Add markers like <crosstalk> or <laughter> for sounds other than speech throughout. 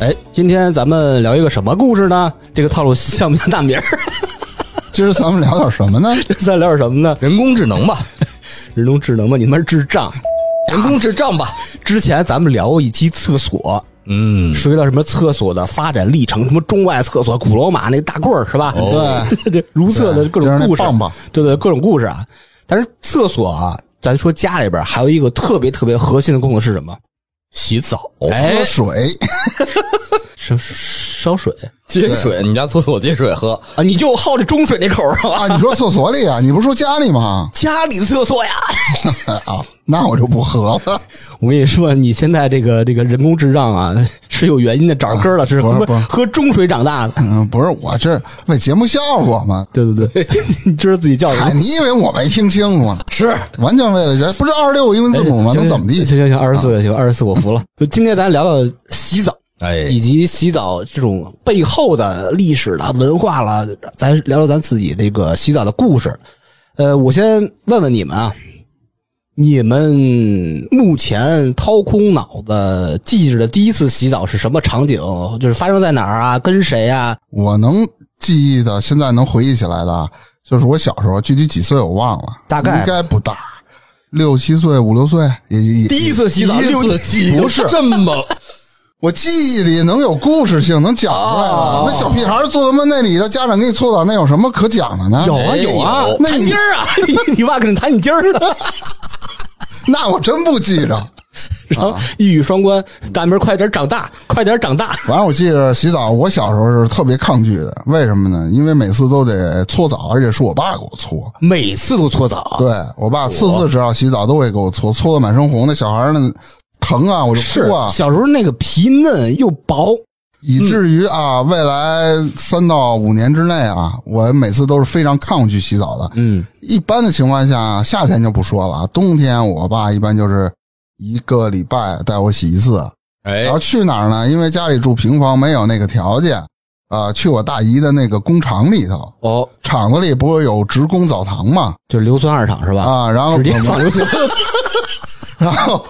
哎，今天咱们聊一个什么故事呢？这个套路 <laughs> 像不像大名儿？<laughs> 今儿咱们聊点什么呢？<laughs> 今儿咱聊点什么呢？人工智能吧，人工智能吧？你他妈是智障！人工智障吧，之前咱们聊过一期厕所，嗯，涉及到什么厕所的发展历程，什么中外厕所、古罗马那个大棍儿是吧？对，这如厕的各种故事，棒棒对对，各种故事啊。但是厕所啊，咱说家里边还有一个特别特别核心的功能是什么？洗澡，哎喝水，<laughs> 烧烧水接水，你家厕所接水喝，啊！你就好这中水那口儿是吧？啊，你说厕所里啊？你不是说家里吗？家里厕所呀。<laughs> 啊，那我就不喝了。<laughs> 我跟你说，你现在这个这个人工智障啊，<laughs> 是有原因的，长根儿了，是喝喝中水长大的。嗯，不是，我这为节目效果嘛。对对对，你知道自己叫什嗨，么？你以为我没听清楚呢？是完全为了人，不是二十六个英文字母吗？能怎么地？行行行，二十四个行，二十四我服了。就今天咱聊聊洗澡，哎以及洗澡这种背后的历史了、文化了，咱聊聊咱自己这个洗澡的故事。呃，我先问问你们啊，你们目前掏空脑子记着的第一次洗澡是什么场景？就是发生在哪儿啊？跟谁啊？我能记忆的，现在能回忆起来的啊，就是我小时候，具体几岁我忘了，大概应该不大，六七岁、五六岁，也也第一次洗澡，第一六次记忆不是 <laughs> 这么，我记忆里能有故事性，能讲出来的。哦那小屁孩坐他妈那里头，家长给你搓澡，那有什么可讲的呢？有啊哎有啊，那你今儿啊！<laughs> 你爸跟你弹你今儿呢，那我真不记着。然后一语双关，大明儿快点长大，快点长大。反正我记着洗澡，我小时候是特别抗拒的，为什么呢？因为每次都得搓澡，而且是我爸给我搓。每次都搓澡，对我爸次次只要洗澡都会给我搓，搓的满身红。那小孩儿呢，疼啊，我就是哭啊，小时候那个皮嫩又薄，以至于啊，未来三到五年之内啊，我每次都是非常抗拒洗澡的。嗯，一般的情况下，夏天就不说了，冬天我爸一般就是一个礼拜带我洗一次。哎然后去哪儿呢？因为家里住平房，没有那个条件，啊、去我大姨的那个工厂里头，哦，厂子里不是有职工澡堂嘛？就是硫酸二厂是吧？啊，然后直接放硫酸。<laughs> 然后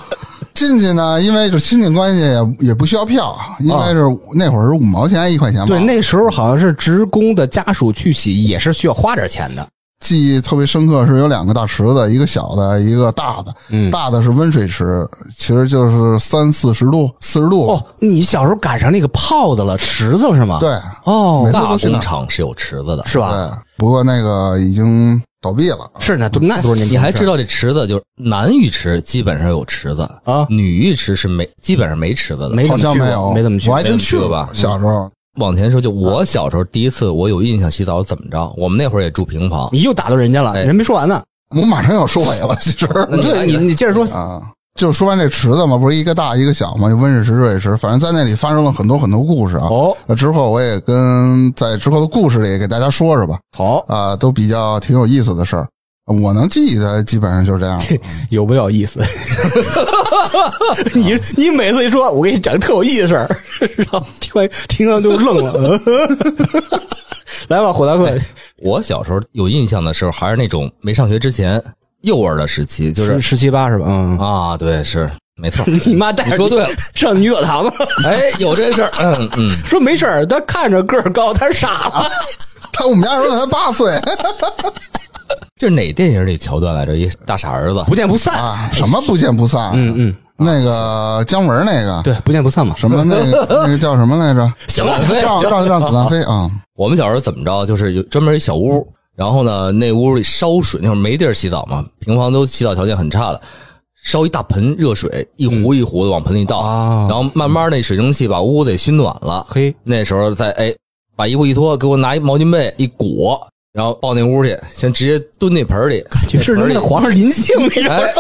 进去呢，因为这亲戚关系也也不需要票，应该是那会儿是五毛钱一块钱吧。对，那时候好像是职工的家属去洗，也是需要花点钱的。记忆特别深刻是有两个大池子，一个小的，一个大的。嗯大的是温水池，其实就是三四十度、四十度。哦，你小时候赶上那个泡的了，池子了是吗？，对哦每，次大工厂是有池子的，是吧？对，不过那个已经倒闭了。是那都那多年？你还知道这池子就是男浴池基本上有池子啊女浴池是没基本上没池子的。没好像没有，没怎么去我还真去过吧小时候，往前说，就我小时候第一次我有印象洗澡怎么着？我们那会儿也住平房，你又打到人家了，哎人没说完呢。我马上要收尾了。其实对你，你接着说。啊，就说完这池子嘛，不是一个大一个小嘛，就温水池、热水池，反正在那里发生了很多很多故事啊。哦，那之后我也跟在之后的故事里给大家说说吧，好，啊，都比较挺有意思的事儿。我能记得基本上就是这样。<laughs> 有不了意思。<laughs> 你你每次一说，我给你讲个特有意思的事儿，<laughs> 然后听完听完就愣了。来吧，火大克，我小时候有印象的时候，还是那种没上学之前幼儿的时期，就是十十七八是吧？嗯，啊，对，是没错。<laughs> 你妈带着你说对了，上女澡堂子，<laughs> 哎，有这事儿，嗯嗯，说没事儿，他看着个儿高，他是傻了。他我们家儿子才八岁 <laughs> 这是哪电影里桥段来着？一大傻儿子，不见不散。啊，什么不见不散？嗯嗯，那个姜文那个对，不见不散嘛。什么那个那个叫什么来着？行了，让让让子弹飞啊！我们小时候怎么着？就是有专门一小屋，然后呢，那屋里烧水，那会儿没地儿洗澡嘛，平房都洗澡条件很差的，烧一大盆热水，一壶一壶的往盆里倒，啊然后慢慢那水蒸气把屋子给熏暖了。嘿，那时候再哎，把衣服一脱，给我拿一毛巾被一裹，然后抱那屋去，先直接蹲那盆儿里，就是盆儿里那个皇上临幸 <laughs> 那种。哎，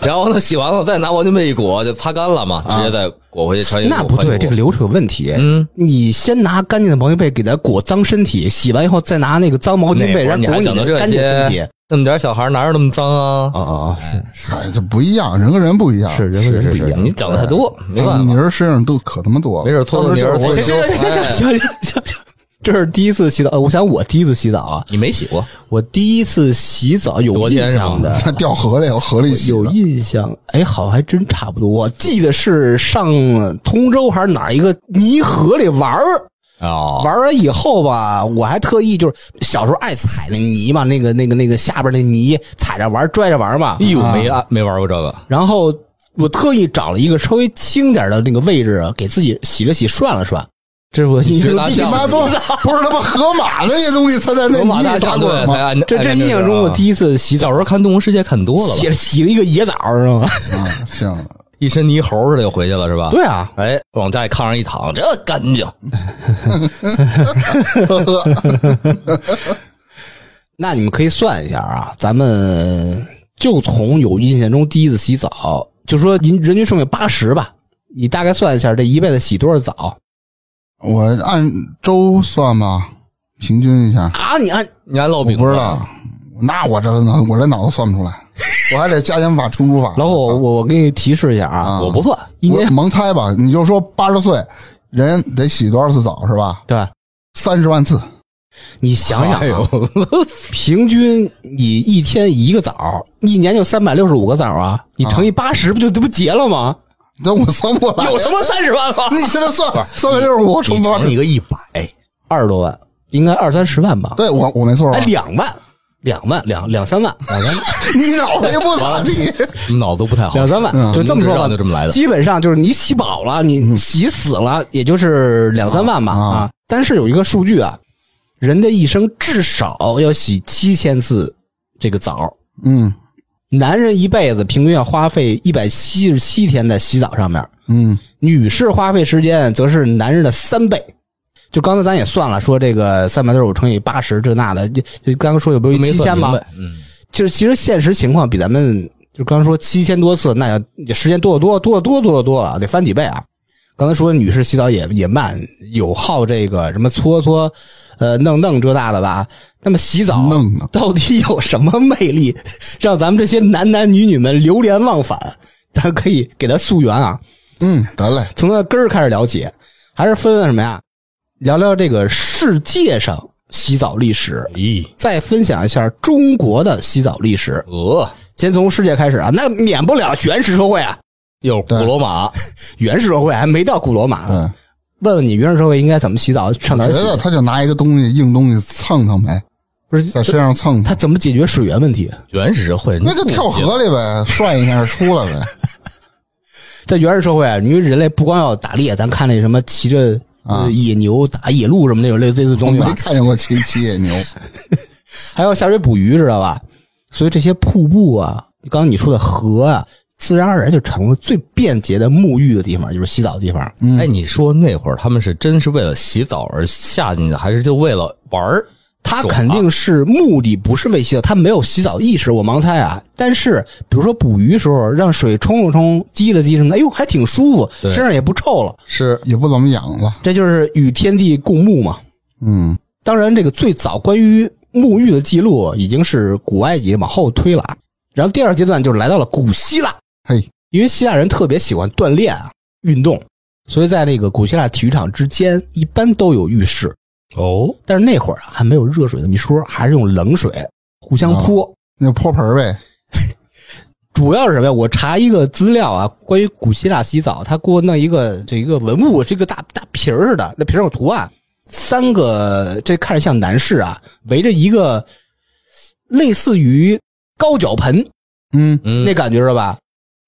然后呢，洗完了再拿毛巾被一裹，就擦干了嘛，直接再裹回去穿衣服。那不对，这个流程有问题。嗯，你先拿干净的毛巾被给它裹脏身体，洗完以后再拿那个脏毛巾被，然后裹你还讲究这的干净身体些。？那么点儿小孩哪有那么脏啊？哦哦，哎，这不一样，人和人不一样。是人和是是是，人不一样。你讲的太多，没办法。你儿身上都可他妈多了，没事搓搓泥儿搓就是我搓行行行行行行行，这是第一次洗澡。呃我想我第一次洗澡啊，你没洗过？我第一次洗澡有印昨天是吗象的，他掉河里，河里洗有的印象。哎，好像还真差不多。我记得是上通州还是哪儿一个泥河里玩儿。哦，玩完以后吧，我还特意就是小时候爱踩那泥嘛，那个那个那个下边那泥踩着玩，拽着玩嘛。哎呦，没啊没玩过这个。然后我特意找了一个稍微轻点的那个位置，给自己洗了洗，涮了涮。这是我印象中第一你学拿次你妈不不是他妈河马那些东西才在那泥里打大象对，滚吗？这这印象中我第一次洗澡小时，候看《动物世界》看多了洗？洗了一个野澡，知道吗？啊，行，<laughs> 一身泥猴似的就回去了是吧？对啊，哎，往家里炕上一躺，这干净。<laughs> 那你们可以算一下啊，咱们就从有印象中第一次洗澡，就说您人均寿命八十吧，你大概算一下这一辈子洗多少澡我按周算吧，平均一下，啊？你按你按烙饼我不知道，那我这脑我这脑子算不出来，<laughs> 我还得加减法乘除法。然后，我我给你提示一下啊，啊。我不算，一年盲猜吧，你就说八十岁人得洗多少次澡是吧？对，三十万次，你想想 <laughs> 平均你一天一个澡，一年就三百六十五个澡啊，你乘以八十，不就这不结了吗？这我算不来。<laughs> 有什么三十万吗？<laughs> 你现在算吧三百六十五你乘八十，乘一个一百，二十多万，应该二三十万吧？对我我没错吧哎，？两万，两万，两两三万，两三万。<laughs> 你脑子也不咋地。脑子都不太好。两三万，嗯就这么说吧，就这么来的基本上就是你洗饱了，你洗死了，也就是两三万吧啊啊。但是有一个数据啊，人的一生至少要洗七千次这个澡，嗯男人一辈子平均要花费一百七十七天在洗澡上面，嗯女士花费时间则是男人的三倍。就刚才咱也算了，说这个三百六十五乘以八十这那的，就就刚刚说有不是没七千吗？嗯，就是其实现实情况比咱们就刚刚说七千多次，那要时间多得多，多得多，多得多了，得翻几倍啊！刚才说女士洗澡也也慢，有好这个什么搓搓，呃弄弄这那的吧。那么洗澡到底有什么魅力，让咱们这些男男女女们流连忘返？咱可以给他溯源啊，嗯，得嘞，从它根儿开始聊起，还是分什么呀？聊聊这个世界上洗澡历史，咦，再分享一下中国的洗澡历史。呃，先从世界开始啊，那免不了原始社会啊，又古罗马，<laughs> 原始社会还没到古罗马呢。嗯，问问你，原始社会应该怎么洗澡？上哪儿洗？觉得他就拿一个东西硬东西蹭蹭呗，不是在身上蹭他，怎么解决水源问题？原始社会那就跳河里呗，涮一下出来呗。<laughs> 在原始社会啊，因为人类不光要打猎，咱看那什么骑着啊呃野牛打野鹿什么那种类类似的东西吧，看见过骑骑野牛，<laughs> 还要下水捕鱼，知道吧？所以这些瀑布啊，刚刚你说的河啊，自然而然就成了最便捷的沐浴的地方，就是洗澡的地方。嗯哎，你说那会儿他们是真是为了洗澡而下进去，还是就为了玩儿？他肯定是目的不是为洗澡，他没有洗澡意识，我盲猜啊。但是比如说捕鱼时候，让水冲了冲，激了激什么的，哎呦还挺舒服，身上也不臭了，是也不怎么痒了。这就是与天地共沐嘛。嗯当然，这个最早关于沐浴的记录已经是古埃及往后推了啊。然后第二阶段就是来到了古希腊，嘿，因为希腊人特别喜欢锻炼啊，运动，所以在那个古希腊体育场之间一般都有浴室。哦，但是那会儿啊还没有热水这么一说，还是用冷水互相泼。那泼盆儿呗。<laughs> 主要是什么呀？我查一个资料啊，关于古希腊洗澡，他给我弄一个这一个文物，是一个大大瓶儿似的，那瓶儿有图案，三个这看着像男士啊，围着一个类似于高脚盆、嗯嗯，那感觉是吧？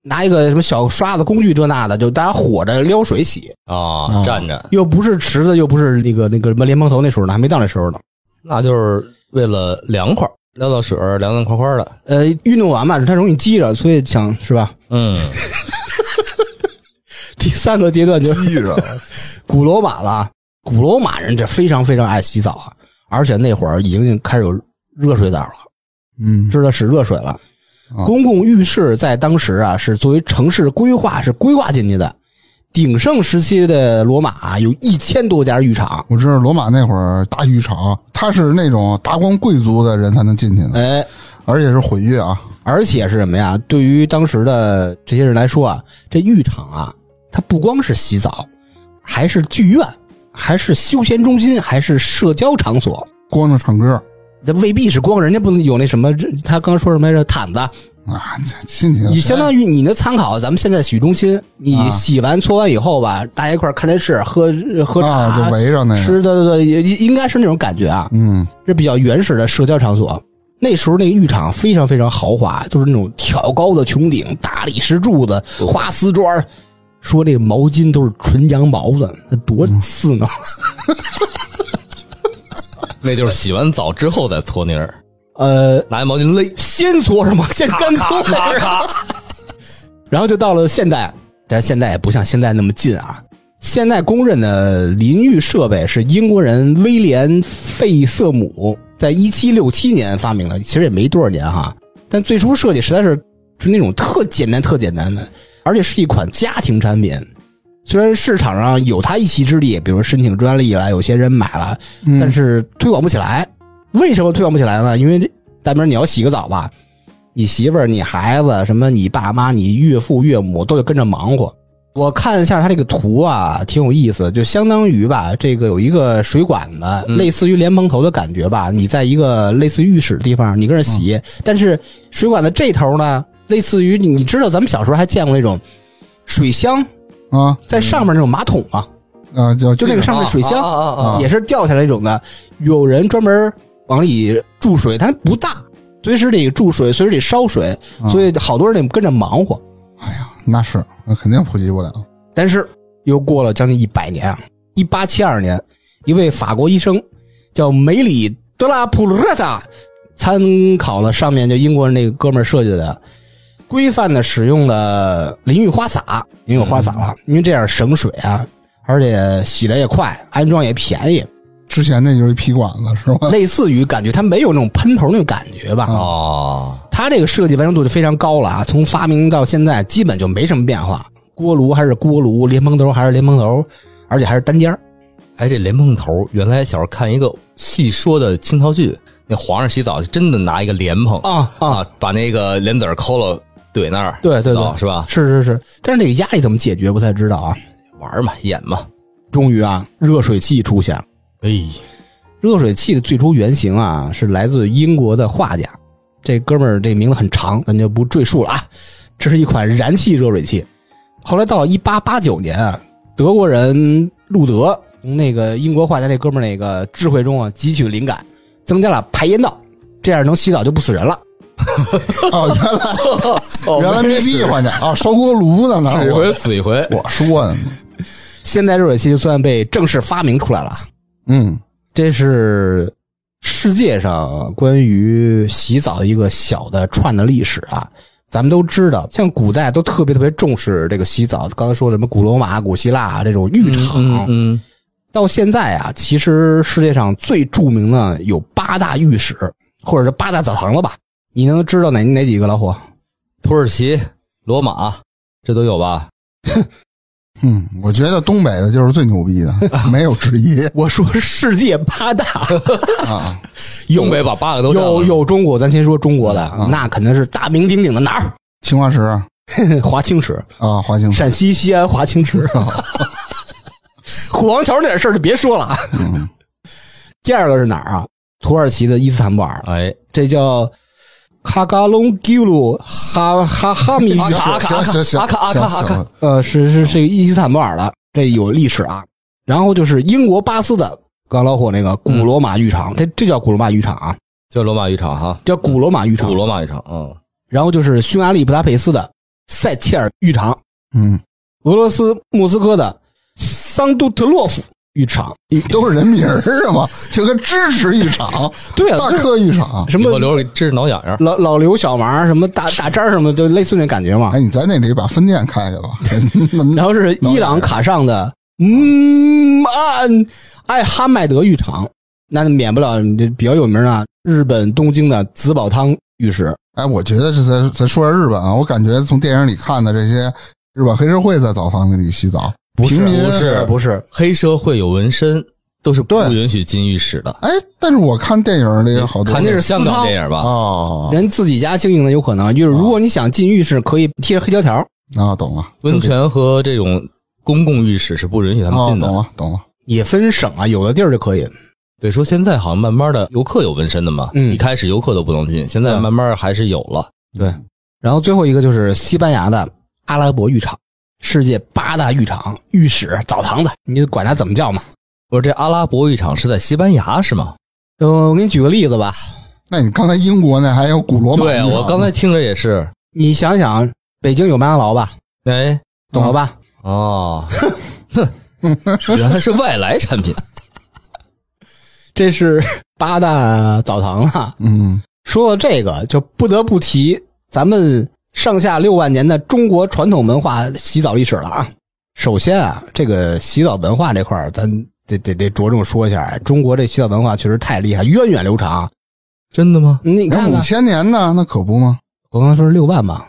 拿一个什么小刷子工具这那的，就大家火着撩水洗，啊，站着，又不是池子，又不是那个那个什么莲蓬头那时候呢，还没到那时候呢。那就是为了凉快儿，撩到水凉凉快快的。呃，运动完嘛，它容易积着，所以想是吧？嗯，<laughs> 第三个阶段就是古罗马了，古罗马人这非常非常爱洗澡啊，而且那会儿已经开始有热水澡了，嗯知道使热水了。啊公共浴室在当时啊是作为城市规划是规划进去的。鼎盛时期的罗马啊有一千多家浴场，我知道罗马那会儿大浴场，它是那种达官贵族的人才能进去的，哎，而且是混浴啊。而且是什么呀？对于当时的这些人来说啊，这浴场啊，它不光是洗澡，还是剧院，还是休闲中心，还是社交场所。光着唱歌这未必是光，人家不能有那什么，他刚说什么来着？毯子，啊，这心情你相当于你的参考，咱们现在洗浴中心，你啊洗完搓完以后吧，大家一块儿看电视、喝喝茶、啊，就围着那个，吃，对对对，也应该是那种感觉啊。嗯这比较原始的社交场所。那时候那个浴场非常非常豪华，就是那种挑高的穹顶、大理石柱子、花瓷砖。说这个毛巾都是纯羊毛的，那多次呢！<laughs> 那就是洗完澡之后再搓泥儿，<laughs> 呃，拿一毛巾勒，先搓是吗？先干搓咔咔然后就到了现代，但是现在也不像现在那么近啊。现在公认的淋浴设备是英国人威廉·费瑟姆在一七六七年发明的，其实也没多少年哈。但最初设计实在是是那种特简单、特简单的，而且是一款家庭产品。虽然市场上有它一席之地，比如申请专利了，有些人买了，嗯但是推广不起来。为什么推广不起来呢？因为这大明你要洗个澡吧，你媳妇儿、你孩子、什么你爸妈、你岳父岳母都得跟着忙活。我看一下它这个图啊，挺有意思，就相当于吧，这个有一个水管子，嗯类似于莲蓬头的感觉吧。你在一个类似于浴室的地方，你跟着洗，但是水管的这头呢，类似于你你知道咱们小时候还见过那种水箱啊在上面那种马桶啊？啊，就就那个上面水箱啊啊啊啊也是掉下来一种的，有人专门往里注水，它不大，随时得注水，随时得烧水，所以好多人得跟着忙活。哎呀，那是那肯定普及不了。但是又过了将近一百年啊，一八七二年，一位法国医生叫梅里德拉普鲁特塔，参考了上面就英国人那个哥们儿设计的。规范的使用了淋浴花洒，淋浴花洒了，因为这样省水啊，而且洗的也快，安装也便宜。之前那就是一皮管子是吧？<laughs> 类似于感觉它没有那种喷头那种感觉吧？哦，它这个设计完成度就非常高了啊！从发明到现在，基本就没什么变化。锅炉还是锅炉，莲蓬头还是莲蓬头，而且还是单间儿哎，这莲蓬头，原来小时候看一个戏说的清朝剧，那皇上洗澡就真的拿一个莲蓬啊啊！啊，把那个莲子儿抠了怼那儿，对对对哦是吧？是是是，但是那个压力怎么解决不太知道啊。玩嘛，演嘛，终于啊，热水器出现了。哎，热水器的最初原型啊，是来自英国的画家。这哥们儿这名字很长，咱就不赘述了啊。这是一款燃气热水器。后来到一八八九年啊，德国人路德从那个英国画家那哥们儿那个智慧中啊汲取灵感，增加了排烟道，这样能洗澡就不死人了。<laughs> 哦，原来 <laughs> 原来没闭环呢啊，烧锅炉的呢。是一回我死一回，我说呢，现代热水器就算被正式发明出来了。嗯这是世界上关于洗澡的一个小的串的历史啊。咱们都知道，像古代都特别特别重视这个洗澡。刚才说什么古罗马、古希腊啊这种浴场，嗯嗯，到现在啊，其实世界上最著名的有八大浴室，或者是八大澡堂了吧？你能知道哪哪几个老虎？土耳其、罗马，这都有吧？<laughs> 嗯，我觉得东北的就是最牛逼的，<laughs> 没有之一我说世界八大，啊。有东北把八个都占了有有中国，咱先说中国的，那肯定是大名鼎鼎的哪儿？青花石 <laughs> 华清池。啊，华清池陕西西安华清池，虎王桥那点事儿就别说了啊。第二个是哪儿啊？土耳其的伊斯坦布尔，哎，这叫卡嘎隆吉鲁哈哈哈米。行什，行行行阿卡阿卡阿卡。行。行呃，是是是伊斯坦布尔的，这有历史啊。然后就是英国巴斯的刚老火那个古罗马浴场，这这叫古罗马浴场啊，叫罗马浴场哈，叫古罗马浴场。古。罗马浴场，嗯，然后就是匈牙利布达佩斯的塞切尔浴场，嗯，俄罗斯莫斯科的桑杜特洛夫浴场，<laughs> 都是人名儿是吗？就跟支持浴场、<laughs> 对啊，大客浴场。什么以后留着治挠痒痒。老老刘小王什么大大张什么，就类似那感觉嘛。哎，你在那里把分店开开吧。<laughs> 然后是伊朗卡上的嗯安艾哈迈德浴场，那免不了你这比较有名的日本东京的紫宝汤浴室。哎，我觉得是咱咱说下日本啊，我感觉从电影里看的这些日本黑社会在澡堂里洗澡，平民不是不是，黑社会有纹身都是不对允许进浴室的。哎，但是我看电影里好多看那是香港电影吧？哦人自己家经营的有可能，就是如果你想进浴室，可以贴着黑胶条。啊，懂了，温泉和这种公共浴室是不允许他们哦，进的。懂了懂了，也分省啊，有的地儿就可以。对，说现在好像慢慢的游客有纹身的嘛，嗯一开始游客都不能进，现在慢慢还是有了。对，然后最后一个就是西班牙的阿拉伯浴场，世界八大浴场、浴室、澡堂子，你就管它怎么叫嘛。不是这阿拉伯浴场是在西班牙是吗？呃，我给你举个例子吧，那你刚才英国那还有古罗马对，我刚才听着也是。你想想，北京有麦当劳吧，哎，懂了吧？哦，<laughs> 原来是外来产品。这是八大澡堂啊。嗯说到这个，就不得不提咱们上下六万年的中国传统文化洗澡历史了啊。首先啊，这个洗澡文化这块儿，咱得得得着重说一下，中国这洗澡文化确实太厉害，源远流长。真的吗？那五你看看，千年呢，那可不吗？我刚才说是六万吧，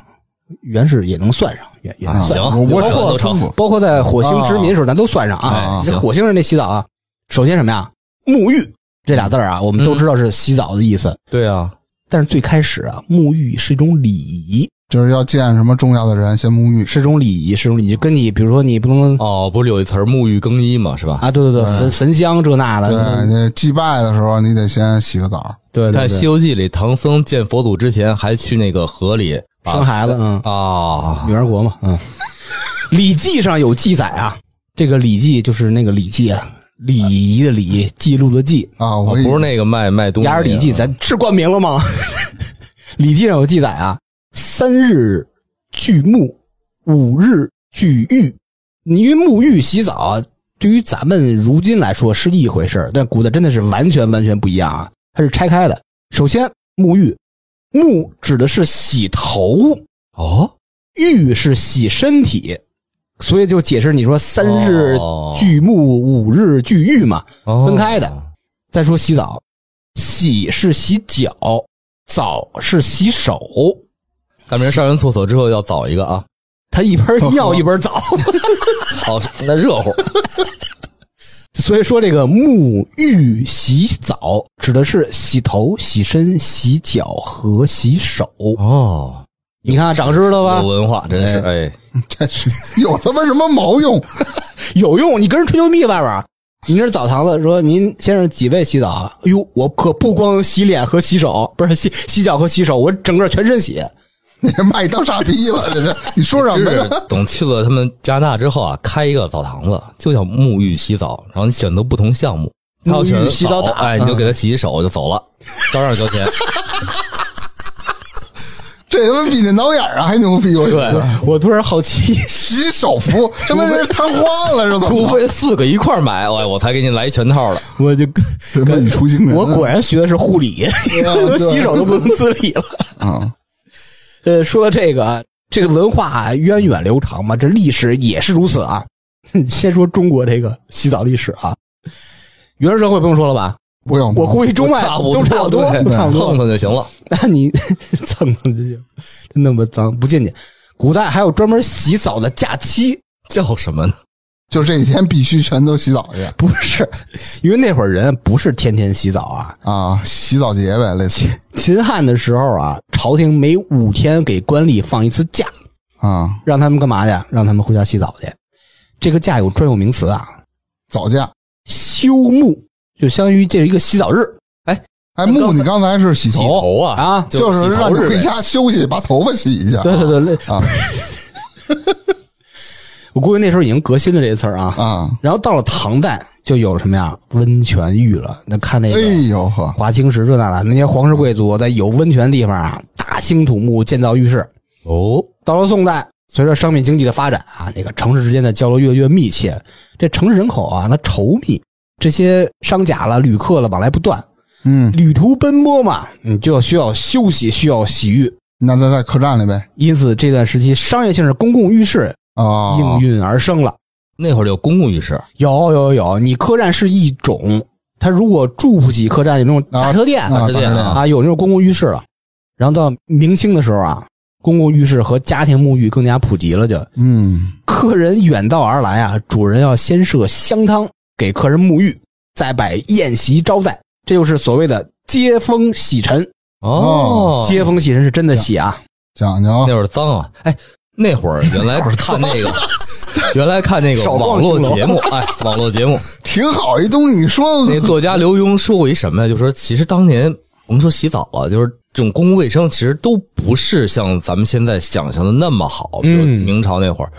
原始也能算上，也也能啊算上。行，我包括都成。包括在火星殖民的时候，咱都算上啊啊。火星人那洗澡啊，首先什么呀？沐浴这俩字儿啊，我们都知道是洗澡的意思。对啊，但是最开始啊，沐浴是一种礼仪，就是要见什么重要的人先沐浴，是种礼仪，是种礼仪。跟你比如说，你不能哦，不是有一词儿沐浴更衣嘛，是吧？啊，对对对，焚焚香这那的对，的，那祭拜的时候你得先洗个澡。对对看《西，游记》里，唐僧见佛祖之前还去那个河里生孩子，嗯，啊，女儿国嘛，嗯。<laughs>《礼记》上有记载啊，这个《礼记》就是那个《礼记》啊，礼仪的礼，记录的记，啊，哦我以不是那个卖卖东西那个。雅尔礼记，咱是冠名了吗？<laughs> 礼记上有记载啊，三日俱沐，五日俱浴。因为沐浴洗澡啊，对于咱们如今来说是一回事儿但古代真的是完全完全不一样啊，它是拆开的。首先，沐浴，沐指的是洗头，哦，浴是洗身体，所以就解释你说三日哦俱沐，五日俱浴嘛。哦分开的再说洗澡，洗是洗脚，澡是洗手。咱们人上完厕所之后要澡一个啊，他一边 <laughs> 尿一边澡，<laughs> 好，那热乎。所以说这个沐浴洗澡指的是洗头、洗身、洗脚和洗手。哦，你看长知道有吧？文化，真是哎，这是有他妈什么毛用？<laughs> 有用，你跟人吹牛逼外边。你这澡堂子，说您先生几位洗澡啊？哎呦，我可不光洗脸和洗手，不是洗洗脚和洗手，我整个全身洗。<laughs> 你这卖当傻逼了，这是你说什么呀？等去了他们加拿大之后啊，开一个澡堂子，就叫沐浴洗澡，然后你选择不同项目，他要选择沐浴洗澡打哎，你就给他洗洗手就走了，照样交钱。<laughs> 这他妈比那挠眼儿啊还牛逼！我觉得我突然好奇，<laughs> 洗手服，他妈是瘫痪了是怎除？非四个一块儿买，我我才给你来一全套的。我就他妈语出惊人！我果然学的是护理，洗手都不能自理了。啊，呃，说到这个，这个文化源远流长嘛，这历史也是如此啊。<laughs> 先说中国这个洗澡历史啊，原始社会不用说了吧？不用，我估计中外差不都差不多，都差不多蹭。蹭就行了。那你 <laughs> 蹭蹭就行，那么脏不进去。古代还有专门洗澡的假期，叫什么呢？就这几天必须全都洗澡去 <laughs> 不是，因为那会儿人不是天天洗澡啊。啊，洗澡节呗，类似秦汉的时候啊，朝廷每五天给官吏放一次假，啊，让他们干嘛去？让他们回家洗澡去。这个假有专有名词啊，早假。休沐，就相当于这是一个洗澡日哎，哎，沐，你刚才是洗洗头，头啊啊就是让你回家休息，把头发洗一下。对对对对，啊 <laughs> 我估计那时候已经革新了这个词儿啊。啊，然后到了唐代，就有了什么呀？温泉浴了。那看那哎个呦呵，华清池这那的，那些皇室贵族在有温泉的地方啊，大兴土木建造浴室。哦，到了宋代，随着商品经济的发展啊，那个城市之间的交流越来越密切，这城市人口啊，那稠密，这些商贾了、旅客了往来不断，嗯，旅途奔波嘛，你就要需要休息，需要洗浴。那在在客栈里呗。因此，这段时期商业性的公共浴室啊，应运而生了。那会儿有公共浴室，有有有，你客栈是一种，他如果住不起客栈，有那种大车店啊大车店大啊，有那种公共浴室了。然后到明清的时候啊，公共浴室和家庭沐浴更加普及了就，嗯，客人远道而来啊，主人要先设香汤给客人沐浴，再摆宴席招待，这就是所谓的接风洗尘。哦，接风洗尘是真的洗啊，讲究那会儿脏啊！哎，那会儿 <laughs> 原来看那个，原来看那个网络节目，哎，网络节目，挺好一东西，你说。那作家刘墉说过一什么呀？就说其实当年我们说洗澡啊，就是这种公共卫生，其实都不是像咱们现在想象的那么好。比如嗯明朝那会儿，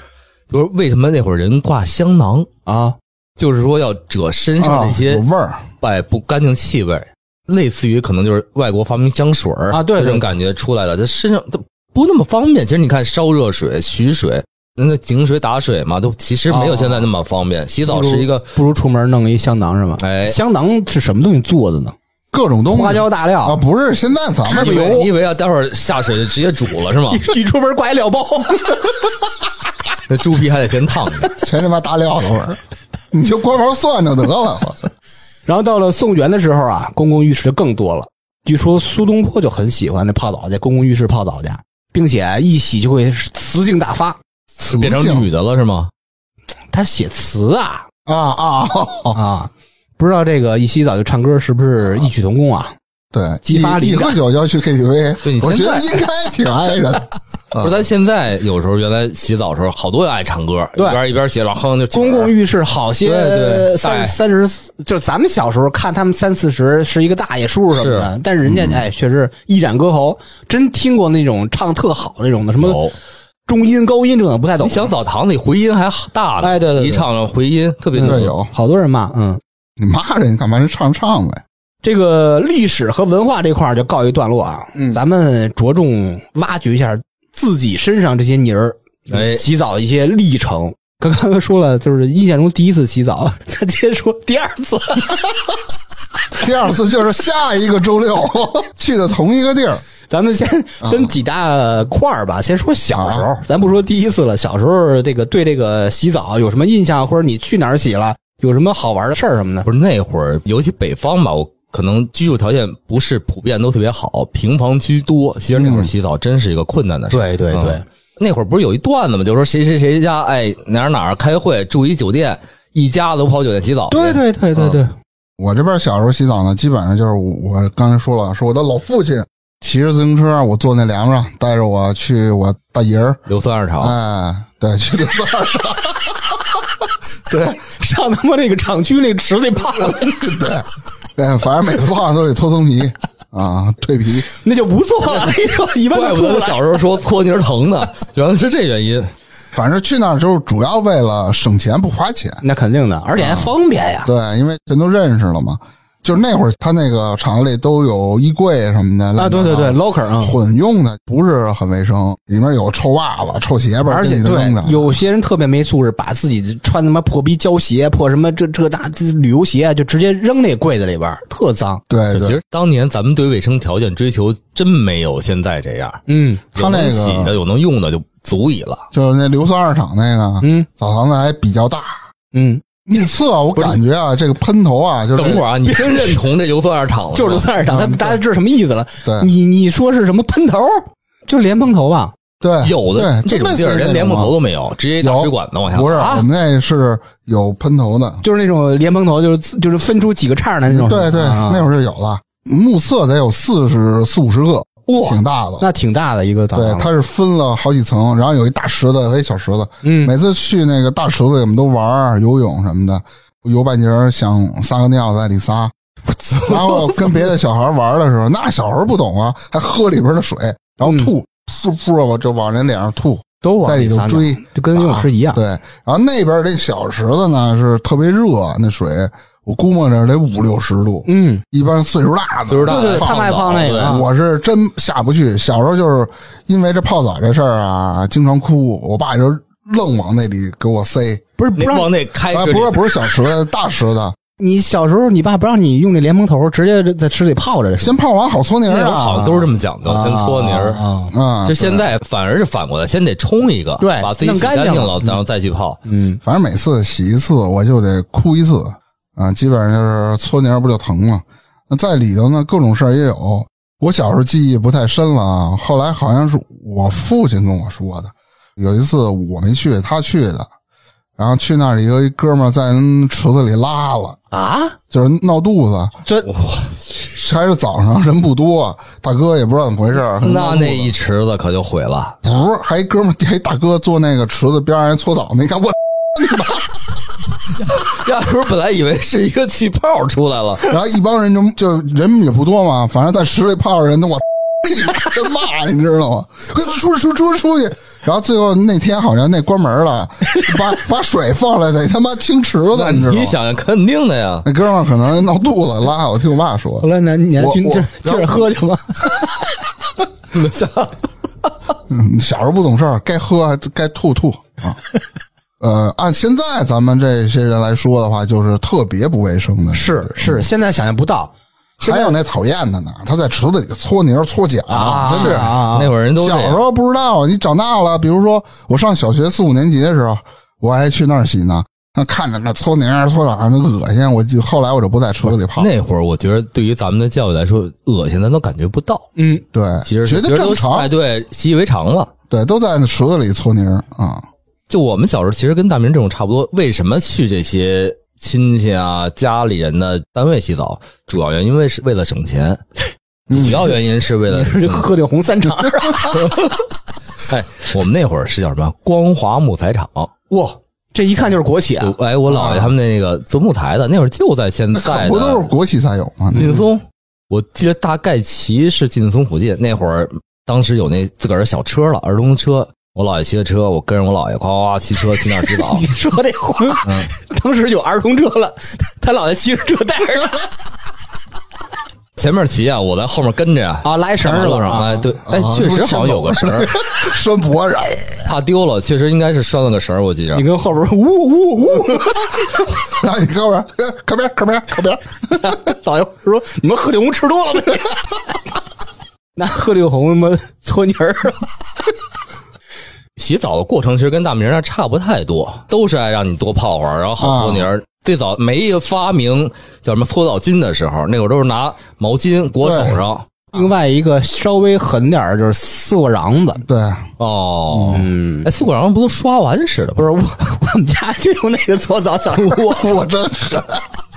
就是为什么那会儿人挂香囊，啊，就是说要遮身上啊那些有味儿，哎不干净气味，类似于可能就是外国发明香水儿啊对对。这种感觉出来的，这身上都不那么方便。其实你看烧热水、取水。那个井水打水嘛，都其实没有现在那么方便。洗澡是一个，不如出门弄一香囊是吗？哎香囊是什么东西做的呢？各种东西花椒大料啊，不是现在咱们你以为有你以为要待会儿下水就直接煮了是吗？<laughs> 一出门挂一料包，<laughs> 那猪皮还得先烫着。全他妈大料的味儿，<laughs> 你就光盘蒜就得了，我操！然后到了宋元的时候啊，公共浴室就更多了。据说苏东坡就很喜欢这泡澡，在公共浴室泡澡去，并且一洗就会词性大发。雌变成女的了是吗？他写词啊啊啊，啊，不知道这个一洗澡就唱歌是不是异曲同工啊？对，一一激发灵感喝酒就要去 KTV，我觉得应该挺挨着的。不是，咱现在有时候原来洗澡的时候，好多人爱唱歌，对一边一边洗，然后哼就公共浴室好些对对三哎三十，就咱们小时候看他们三四十是一个大爷叔什么的，但是人家哎确实一展歌喉，真听过那种唱特好那种的，什么。中音高音这种不太懂你。想澡堂里回音还大呢，哎对对对一唱上回音特别多。对有好多人骂，嗯。你骂人干嘛？人唱唱呗。这个历史和文化这块就告一段落啊，嗯咱们着重挖掘一下自己身上这些泥儿，哎洗澡的一些历程。刚刚说了，就是印象中第一次洗澡，<laughs> 他接着说第二次，<laughs> 第二次就是下一个周六 <laughs> 去的同一个地儿，咱们先分几大块儿吧。先说小时候，咱不说第一次了，小时候这个对这个洗澡有什么印象，或者你去哪儿洗了，有什么好玩的事儿什么的？不是那会儿，尤其北方吧，我可能居住条件不是普遍都特别好，平房居多。其实那会儿洗澡真是一个困难的事。对对对嗯那会儿不是有一段子吗？就是说谁谁谁家哎哪儿哪儿开会住一酒店，一家子都跑酒店洗澡去。对对对对对，我这边小时候洗澡呢，基本上就是我刚才说了，是我的老父亲骑着自行车，我坐那梁上，带着我去我大爷儿，硫酸二厂。哎，对，<laughs> 去溜三儿上，<laughs> 对上他妈那个厂区那个池里泡，对对，反正每次泡上都得脱层皮啊，蜕皮。那就不错了。怪不得都出不来。小时候说搓泥儿疼呢，原来是这原因。<laughs> 反正去那儿就是主要为了省钱不花钱，那肯定的，而且还方便呀。对，因为全都认识了嘛。就是那会儿他那个厂子里都有衣柜什么的啊，对对对，locker 啊，混用的不是很卫生，里面有臭袜子、臭鞋吧，而且对，有些人特别没素质，把自己穿他妈破逼胶鞋、破什么这这那这旅游鞋，就直接扔那柜子里边，特脏。对对，其实当年咱们对卫生条件追求真没有现在这样，嗯。他那个有能洗的有能用的就足以了。就是那硫酸二厂那个嗯。澡堂子还比较大。嗯，目测我感觉啊，这个喷头啊，就是等会儿啊，你真认同这硫酸二厂了？就是硫酸二厂，他大家知道什么意思了？对你你说是什么喷头？就是莲蓬头吧？对有的对这种地儿连莲蓬头都没有，直接一大水管子往下。不是，啊我们那是有喷头的。就是那种连喷头，就是就是分出几个叉的那种。对对，啊那会儿就有了。目测得有四十四五十个，哇挺大的。那挺大的一个澡堂，。对它是分了好几层，然后有一大池子和一小池子。嗯每次去那个大池子里，我们都玩游泳什么的。游半截儿想撒个尿在里撒，<laughs> 然后跟别的小孩玩的时候，那小孩不懂啊，还喝里边的水，然后吐，噗噗我就往人脸上吐，都往在里头追，就跟游泳池一样。对，然后那边这小池子呢是特别热，那水我估摸着得五六十度，嗯，一般岁数大的，岁数大的对对他爱泡那个我是真下不去。小时候就是因为这泡澡这事儿啊，经常哭，我爸就愣往那里给我塞。不是不让往那开不是不是小池子，大池子，你小时候，你爸不让你用那莲蓬头，直接在池里泡着。先泡完好搓泥儿那会儿啊。好像都是这么讲究，先搓泥儿。啊，啊，就现在反而是反过来，先得冲一个，对把自己洗弄干净了干净了，然后再去泡。嗯，反正每次洗一次我就得哭一次啊，基本上就是搓泥儿不就疼吗？那在里头呢，各种事儿也有。我小时候记忆不太深了啊，后来好像是我父亲跟我说的。有一次我没去，他去的，然后去那儿有一哥们儿在人池子里拉了，啊，就是闹肚子。这还是早上人不多，大哥也不知道怎么回事儿，那那一池子可就毁了。不是，还一哥们儿，还一大哥坐那个池子边上还搓澡呢。你看我，<laughs> 压根儿本来以为是一个气泡出来了，然后一帮人就就人也不多嘛，反正在池里泡着人的，<laughs> 我真骂你知道吗？快出去出去出去出去！然后最后那天好像那关门了，把把水放了得他妈清池子，你知道吗？你想想，肯定的呀。那哥们儿可能闹肚子拉，我听我爸说后，来呢，你还去我劲儿我劲儿喝去吗？<laughs> 嗯，小时候不懂事儿，该喝该吐吐啊。呃，按现在咱们这些人来说的话，就是特别不卫生的。是是，现在想象不到还有那讨厌的呢，他在池子里搓泥儿搓脚，真是。啊那会儿人都小时候不知道，你长大了，比如说我上小学四五年级的时候，我还去那儿洗呢。那看着那搓泥儿搓澡那恶心，我就后来我就不在池子里泡。那会儿，我觉得对于咱们的教育来说，恶心咱都感觉不到，嗯，对，其实觉得正常哎，，对，习以为常了。对，都在那池子里搓泥儿啊。就我们小时候，其实跟大明这种差不多。为什么去这些亲戚啊、家里人的单位洗澡？主要原因为是为了省钱，<laughs> 主要原因是为了这鹤顶红三厂 <laughs> 哎，我们那会儿是叫什么光华木材厂。哇，这一看就是国企啊！哎，我姥爷他们那个做木材的，那会儿就在现在可不都是国企才有吗？劲松。我记得大概其是劲松附近那会儿，当时有那自个儿的小车了，儿童车。我姥爷骑的车，我跟着我姥爷，夸夸夸骑车去那儿洗澡 <laughs> 你。说这话，<laughs> 当时有儿童车了，他姥爷骑着车带着了 <laughs> 前面骑啊，我在后面跟着呀。啊，拉一绳儿路上，哎，对，哎，确实好像有个绳儿，拴脖子，怕丢了，确实应该是拴了个绳儿，我记着你。跟后边呜呜呜，然后你告诉我，靠边靠边靠边，导游说你们鹤顶红吃多了没？拿鹤顶红他妈搓泥儿，洗澡的过程其实跟大明那差不太多，都是爱让你多泡会儿，然后好搓泥儿。最早没发明叫什么搓澡巾的时候，那会儿都是拿毛巾裹手上。另外一个稍微狠点儿就是四过瓤子，对，哦，嗯，哎，四果瓤子不都刷完似的？不是我我们家就用那个搓澡小。<laughs> 我我真狠，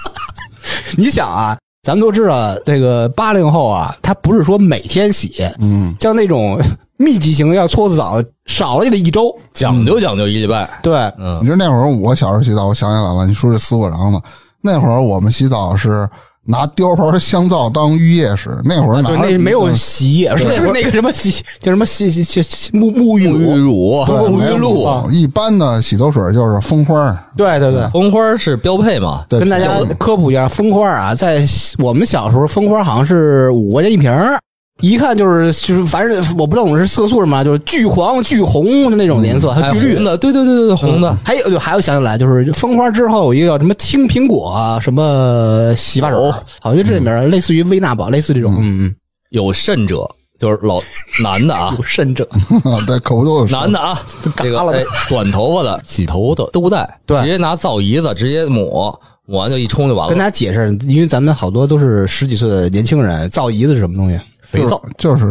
<laughs> 你想啊，咱们都知道这个八零后啊，他不是说每天洗，嗯，像那种密集型要搓澡，少了也得一周。讲究讲究一礼拜。对，嗯。你，知道那会儿我小时候洗澡，我想起来了，你说这丝瓜瓤子，那会儿我们洗澡是拿雕牌香皂当浴液使，那会儿哪对，那没有洗液，是。是那个什么洗叫什么洗洗洗洗沐沐浴沐浴乳。乳、对沐没有浴露、露一般的洗头水就是蜂花儿，对对对，蜂花是标配嘛？对跟大家科普一下，蜂花啊，在我们小时候，蜂花好像是五块钱一瓶儿一看就是就是，反正我不知道我们是色素什么，就是巨黄、巨红的那种颜色，还哎，有巨绿红。的，对对对对对，红的。还有就还有想起来，就是蜂花之后有一个叫什么青苹果啊什么洗发水，好像这里面类似于薇娜宝，类似这种，嗯，嗯有甚者就是老男的啊。<laughs> 有，甚者，<laughs> 对，口都有男的啊，<laughs> 这个哎短头发的洗头的都不带，对。直接拿皂仪子直接抹，抹完就一冲就完了。跟大。家解释，因为咱们好多都是十几岁的年轻人，皂仪子是什么东西？肥皂，就是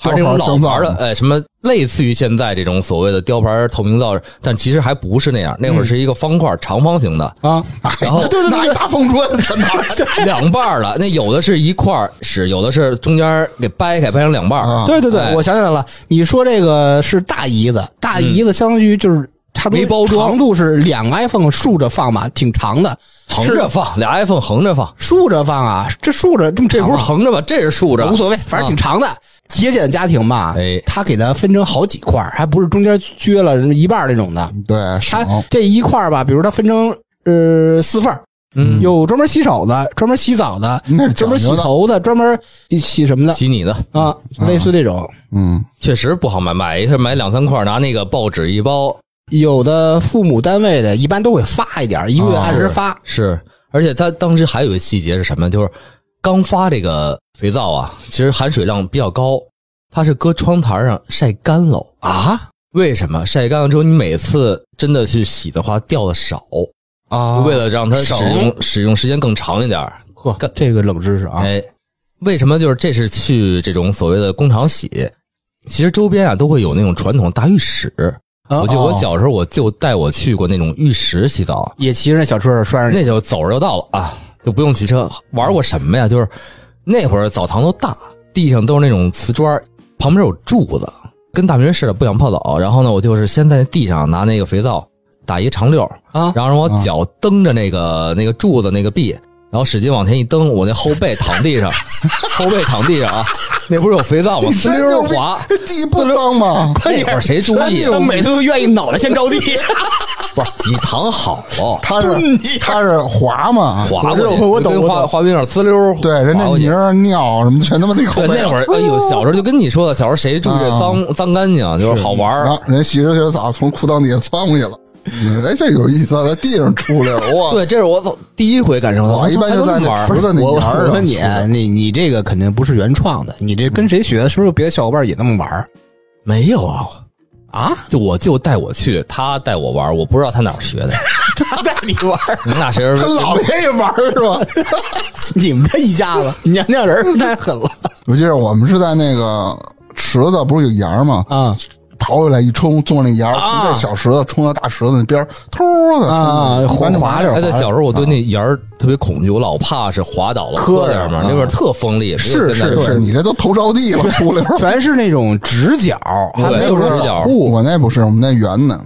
还是这种老貂袍香皂牌的，哎，什么类似于现在这种所谓的雕牌透明皂，但其实还不是那样。那会儿是一个方块长方形的，啊，然后对对对，大风吹，真的两半儿的，那有的是一块儿使，有的是中间给掰开，掰成两半儿。啊对对对，哎我想起来了，你说这个是大姨子，大姨子相当于就是差不多没包装长度是两个 iPhone 竖着放吧，挺长的，横着放，俩 iPhone 横着放，竖着放啊，这竖着这么这不是横着吧？这是竖着，无所谓，反正挺长的。节俭家庭嘛，哎。他给它分成好几块，还不是中间撅了一半那种的。对，他这一块儿吧，比如它分成呃四份儿。嗯，有专门洗手的，专门洗澡的，专门洗头的，专门洗什么的？洗你的，啊，类似这种。嗯，确实不好买，买一下买两三块，拿那个报纸一包，有的父母单位的，一般都会发一点儿，一个月啊按时发。是，而且他当时还有一个细节是什么？就是刚发这个肥皂啊，其实含水量比较高，它是搁窗台上晒干了啊。为什么晒干了之后，你每次真的去洗的话掉的少？啊为了让它使用使用时间更长一点儿。呵，这个冷知识啊，哎，为什么就是这是去这种所谓的工厂洗？其实周边啊都会有那种传统大浴室。啊我记得我哦小时候我就带我去过那种浴池洗澡，也骑着那小车儿拴着你，那就走着就到了啊，就不用骑车。玩过什么呀？就是那会儿澡堂都大，地上都是那种瓷砖，旁边有柱子，跟大明似的，不想泡澡。然后呢，我就是先在地上拿那个肥皂打一长溜儿啊然后让我脚蹬着那个那个柱子那个壁，然后使劲往前一蹬，我那后背躺地上，<laughs> 后背躺地上啊，那不是有肥皂吗？滋溜儿滑。地不脏吗？<laughs> 那会儿谁注意啊？他每次都愿意脑袋先着地，<laughs> 不是你躺好了，他是他是滑嘛，滑过去，我我懂滑滑冰上滋溜儿对，人家滑过去泥儿尿什么的全他妈那口对，那会儿哎呦，小时候就跟你说的，小时候谁注意这脏、脏干净，就是好玩儿。人家洗着洗着澡从裤裆底下窜过去了，嗯哎，这有意思，在地上出来了，哇！<laughs> 对，这是我走第一回感受到。我一般就在那玩池子那我沿儿你，你你这个肯定不是原创的，你这跟谁学的？是不是别的小伙伴也那么玩儿没有啊？啊？就我就带我去，他带我玩儿，我不知道他哪儿学的。<laughs> 他带你玩儿，你们俩谁是他姥爷也玩儿是吧？<laughs> 你们这一家子娘娘人太狠了我记得我们是在那个池子，不是有沿儿吗？啊跑回来一冲，坐那沿儿，啊从这小石头冲到大石头那边儿，突的啊滑着哎，在小时候我对那沿儿特别恐惧，我老怕是滑倒了磕着在上面，那会儿特锋利。是没有现在是你这都头着地了，出溜。全是那种直角，还没有直角护。我那不是，我们那圆的，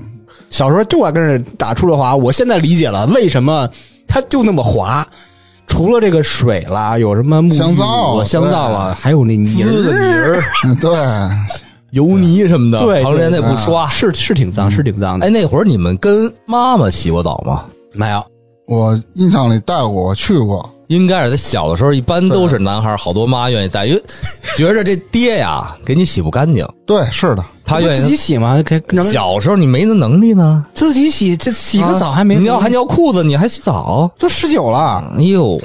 小时候就爱跟着打出溜滑，我现在理解了为什么它就那么滑。除了这个水啦，有什么木香皂乳香皂啊，还有那泥泥儿，<laughs> 对，油泥什么的，对长时间对内不刷。是是挺脏，是挺脏的。哎，那会儿你们跟妈妈洗过澡吗？没有，我印象里带过，我去过，应该是在小的时候，一般都是男孩，好多妈愿意带，因为觉着这爹呀给你洗不干净，<laughs> 对，是的，他愿意自己。洗吗？给小时候你没那能力呢，自己洗，这洗个澡还没你要还尿裤子，你还洗澡？都十九了，哎呦，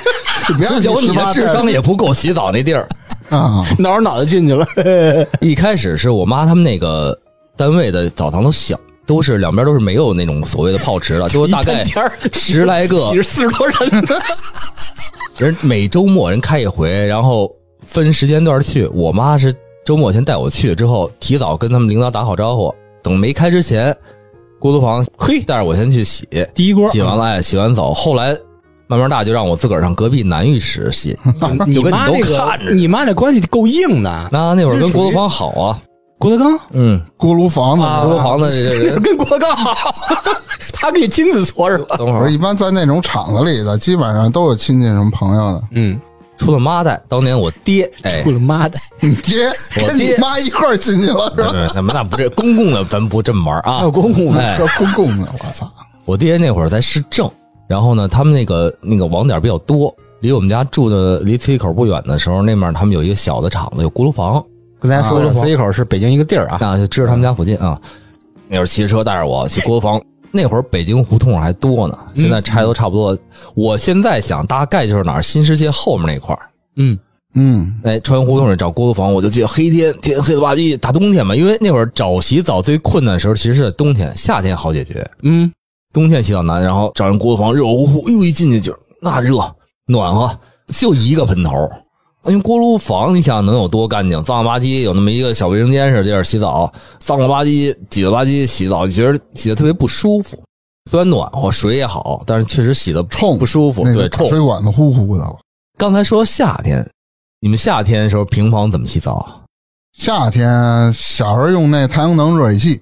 <laughs> 你别按有你的智商也也不够洗澡那地儿。啊，<laughs> 挠着脑袋进去了。<laughs> 一开始是我妈他们那个单位的澡堂都小，都是两边都是没有那种所谓的泡池的，就大概天十来个 <laughs> 挤着四十多人，人每周末人开一回，然后分时间段去。我妈是周末先带我去，之后提早跟他们领导打好招呼，等没开之前，锅炉房嘿，带着我先去洗，第一锅洗完了哎，洗完澡。后来慢慢大就让我自个儿上隔壁男浴室洗，<laughs> 你就跟你都妈那个看着。你妈那关系够硬的。那那会儿跟郭德纲好啊，郭德纲？嗯，锅炉房子，锅炉房子 <laughs> 跟郭德纲。好，<laughs> 他给亲自搓是吧？等会儿。一般在那种厂子里的，基本上都有亲戚什么朋友的。嗯，除了妈代，当年我爹哎。除了妈的，你爹跟你妈一块儿进去了是吧？嗯那那不这公共的，咱不这么玩啊。公共的，哎，这公共的，我操！我爹那会儿在市政，然后呢，他们那个那个网点比较多，离我们家住的离磁器口不远的时候，那面他们有一个小的厂子，有锅炉房，跟大家说说，啊四一口是北京一个地儿啊。那就支着他们家附近啊。那会儿骑着车带着我去锅炉房，那会儿北京胡同还多呢，现在拆都差不多了。我现在想，大概就是哪儿新世界后面那块儿。嗯，嗯，哎，穿胡同里找锅炉房，我就记得黑天天黑了吧唧，大冬天嘛，因为那会儿找洗澡最困难的时候，其实是在冬天，夏天好解决。嗯，冬天洗澡难，然后找人锅炉房热乎乎，又一进去就那热暖和，就一个喷头。因为锅炉房你想能有多干净？脏了吧唧，有那么一个小卫生间似的地儿洗澡，脏了吧唧、挤了吧唧洗澡，觉得洗的特别不舒服。虽然暖和，水也好，但是确实洗的冲不舒服，对，那个大冲。水管子呼呼的。刚才说夏天，你们夏天的时候平房怎么洗澡？夏天小时候用那太阳能热水器，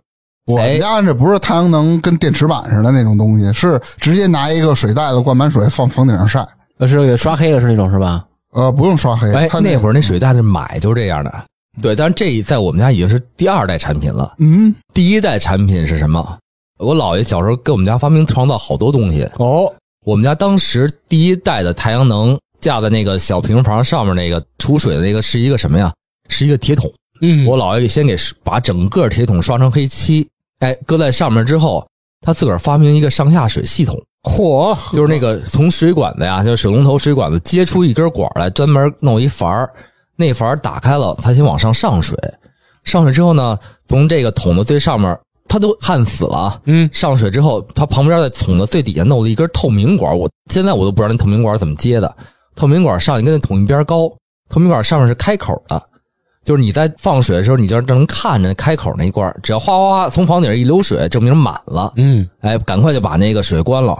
我哎们家这不是太阳能跟电池板似的那种东西，是直接拿一个水袋子灌满水放房顶上晒。呃是给刷黑了是那种是吧？呃，不用刷黑。哎，它那会儿那水袋子买就是这样的，对，但是这在我们家已经是第二代产品了。嗯，第一代产品是什么？我姥爷小时候给我们家发明创造好多东西。哦，我们家当时第一代的太阳能架在那个小平房上面那个储水的那个是一个什么呀？是一个铁桶。嗯我姥爷先给把整个铁桶刷成黑漆，哎，搁在上面之后，他自个儿发明一个上下水系统，嚯，就是那个从水管子呀，就是水龙头水管子接出一根管来，专门弄一阀儿，那阀儿打开了，他先往上上水，上水之后呢，从这个桶的最上面他都焊死了啊。嗯，上水之后，他旁边在桶的最底下弄了一根透明管，我现在我都不知道那透明管怎么接的。透明管上去跟那桶一边高，透明管上面是开口的，就是你在放水的时候，你就能看着开口那一罐，只要哗哗哗从房顶上一流水，证明满了。嗯，哎，赶快就把那个水关了。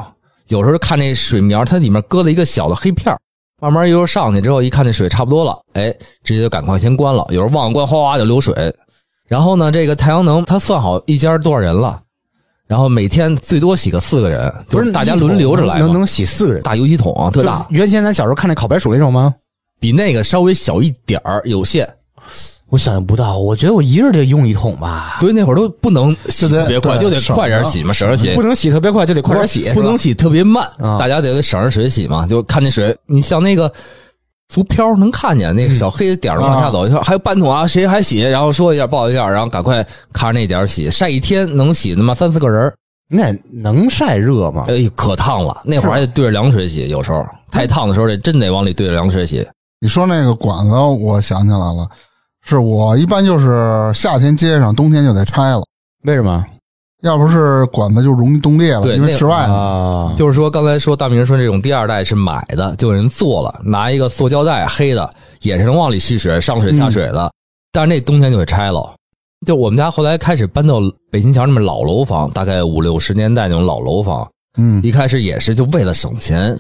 有时候看那水苗，它里面搁了一个小的黑片儿慢慢悠悠上去之后，一看那水差不多了，哎，直接就赶快先关了。有时候忘了关，哗哗就流水。然后呢，这个太阳能它算好一家多少人了，然后每天最多洗个四个人，就是大家轮流着来。能能洗四个人，大油漆桶啊，特大，原先咱小时候看那烤白薯那种吗？比那个稍微小一点儿，有限。我想象不到，我觉得我一人得用一桶吧，所以那会儿都不能洗就得特别快，就得快点洗嘛，省着洗不。能洗特别快，就得快点洗，不能洗特别慢，啊大家得省着水洗嘛。就看那水，你像那个浮漂能看见那个小黑点儿往下走，就说还有半桶啊，谁还洗？然后说一下报一下，然后赶快看着那点儿洗，晒一天能洗他妈三四个人儿，那能晒热吗？哎呦可烫了。那会儿还得对着凉水洗，有时候太烫的时候，得真得往里对着凉水洗。你说那个管子，我想起来了，是我一般就是夏天接上，冬天就得拆了，为什么要不是管子就容易冻裂了，对那因为室外呢。啊？就是说，刚才说大明说这种第二代是买的，就有人做了，拿一个塑胶袋黑的，也是能往里吸水、上水下水的，但是那冬天就得拆了。就我们家后来开始搬到北新桥那边老楼房，大概五六十年代那种老楼房，嗯一开始也是就为了省钱，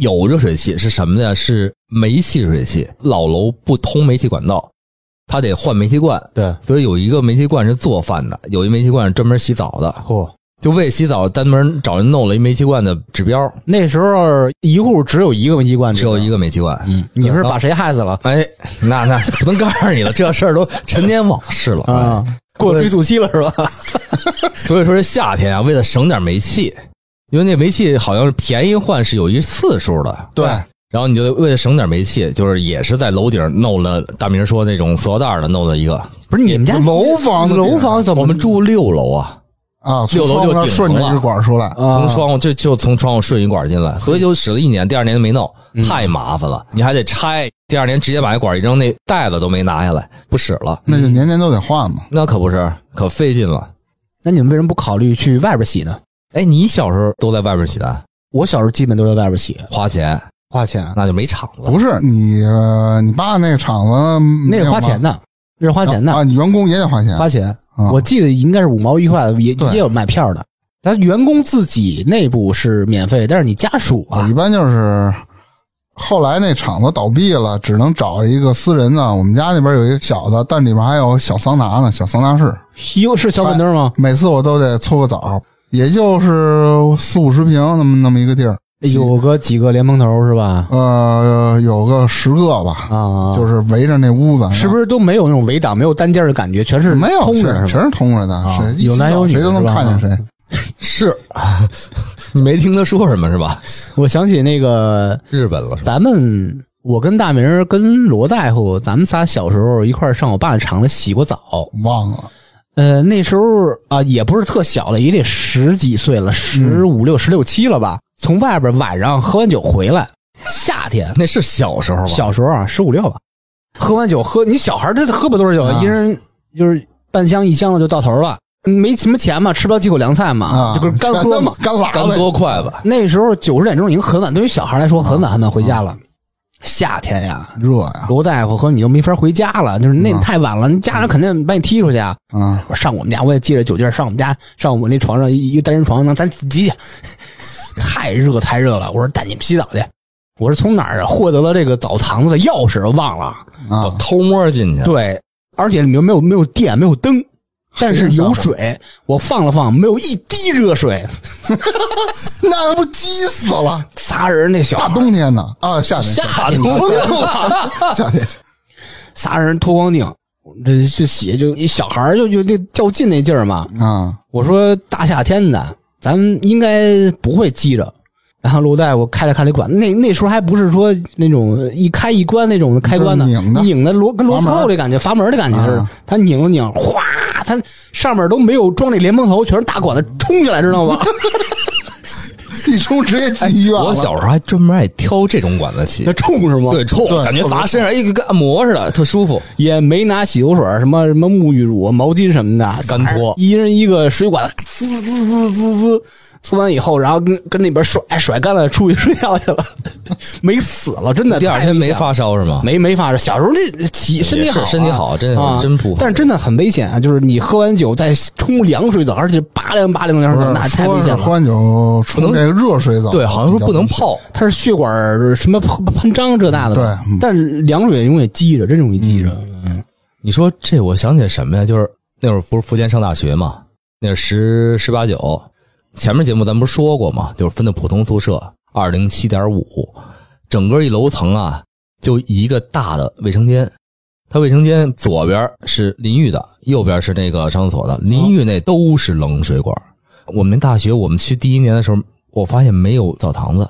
有热水器是什么呢？是煤气热水器，老楼不通煤气管道，它得换煤气罐，对，所以有一个煤气罐是做饭的，有一煤气罐是专门洗澡的，嚯，就为洗澡专门找人弄了一煤气罐的指标。那时候一户只有一个煤气罐，只有一个煤气罐。嗯，你是把谁害死了哎，那那不能告诉你了，这事儿都陈年往事了。啊？过追溯期了是吧？<laughs> 所以说这夏天啊，为了省点煤气，因为那煤气好像是便宜换是有一次数的，对，然后你就为了省点煤气，就是也是在楼顶弄了大明说那种塑料袋的弄了一个。不是你们家楼房楼房怎么我们住六楼啊，啊，六楼就顺着一管出来，从啊？窗户就就从窗户顺一管进来，所以就使了一年，第二年就没弄，太麻烦了，你还得拆，第二年直接把那管一扔，那袋子都没拿下来，不使了。那就年年都得换嘛。那可不是，可费劲了。那你们为什么不考虑去外边洗呢？哎，你小时候都在外边洗的，我小时候基本都在外边洗，花钱花钱，那就没厂子。不是你，呃你爸那个厂子那是花钱的，那是花钱的啊，的，你员工也得花钱。花钱。啊我记得应该是五毛一块的，也也有卖票的。但员工自己内部是免费，但是你家属啊一，般就是后来那厂子倒闭了，只能找一个私人的。我们家那边有一个小的，但里面还有小桑拿呢，小桑拿室。哟，是小板凳吗？每次我都得搓个澡，也就是四五十平那么那么一个地儿，有个几个联盟头是吧？呃，有个十个吧，啊，就是围着那屋子，是不是都没有那种围挡、没有单间的感觉，全是没有通着是？全全是通着的，啊谁有男有女谁都能看见谁。<laughs> 是，<laughs> 你没听他说什么是吧？我想起那个日本了？咱们，我跟大明跟罗大夫，咱们仨小时候一块上我爸那厂子洗过澡。忘了，呃，那时候啊，也不是特小了，也得十几岁了，十五六、十六七了吧。从外边晚上喝完酒回来，夏天那是小时候吧？小时候啊，十五六吧，喝完酒喝，你小孩儿这喝不多少酒？啊一人就是半箱一箱子就到头了，没什么钱嘛，吃不了几口凉菜嘛，啊，就是干喝嘛。干拉干。多快吧？那时候九十点钟已经很晚，对于小孩来说很晚很晚回家了。夏天呀，热呀，罗大夫和你又没法回家了，就是那啊太晚了，你家长肯定把你踢出去啊。嗯，我上我们家，我也借着酒劲儿上我们家，上我那床上一一个单人床上，咱挤去。太热太热了，我说带你们洗澡去。我是从哪儿获得了这个澡堂子的钥匙？我忘了。我啊，偷摸进去，对，而且里面没有没有电，没有灯，<laughs> 但是有水。我放了放，没有一滴热水。<laughs> 那不急死了！仨人那小大冬天的啊，夏天夏天 <laughs> 夏天，仨人脱光腚，这就洗就一小孩儿就就那较劲那劲儿嘛。啊，我说大夏天的，咱们应该不会记着。然后陆大夫开了开了管，那那时候还不是说那种一开一关那种开关呢，拧的拧的螺跟螺丝扣的感觉，阀门的感觉似的啊。他拧了拧，哗，他上面都没有装那莲蓬头，全是大管子冲下来，知道吗？<laughs> <laughs> 一冲直接进医院了。我小时候还专门爱挑这种管子洗那，冲是吗？对，冲，感觉砸身上，哎，跟按摩似的，特舒服。也没拿洗头水、什么什么沐浴乳、毛巾什么的，干搓一人一个水管，滋滋滋滋滋，搓完以后，然后跟跟那边甩甩干了，出去睡觉去了，<laughs> 没死了，真的。第二天没发烧是吗？没没发烧，小时候那体身体好啊、身体好真的啊真不但是真的很危险啊！就是你喝完酒再冲凉水澡，而且拔凉拔凉凉水，不是那太危险了。喝完酒冲这个热水澡，对，好像说不能。泡。它是血管什么喷喷张这那的，对嗯但是凉水容易积着，真容易积着。你说这，我想起什么呀？就是那会儿不是福建上大学嘛，那是十十八九。前面节目咱不是说过吗，就是分的普通宿舍二零七点五，整个一楼层啊，就一个大的卫生间。它卫生间左边是淋浴的，右边是那个上厕所的。淋浴那都是冷水管。我们大学我们去第一年的时候，我发现没有澡堂子。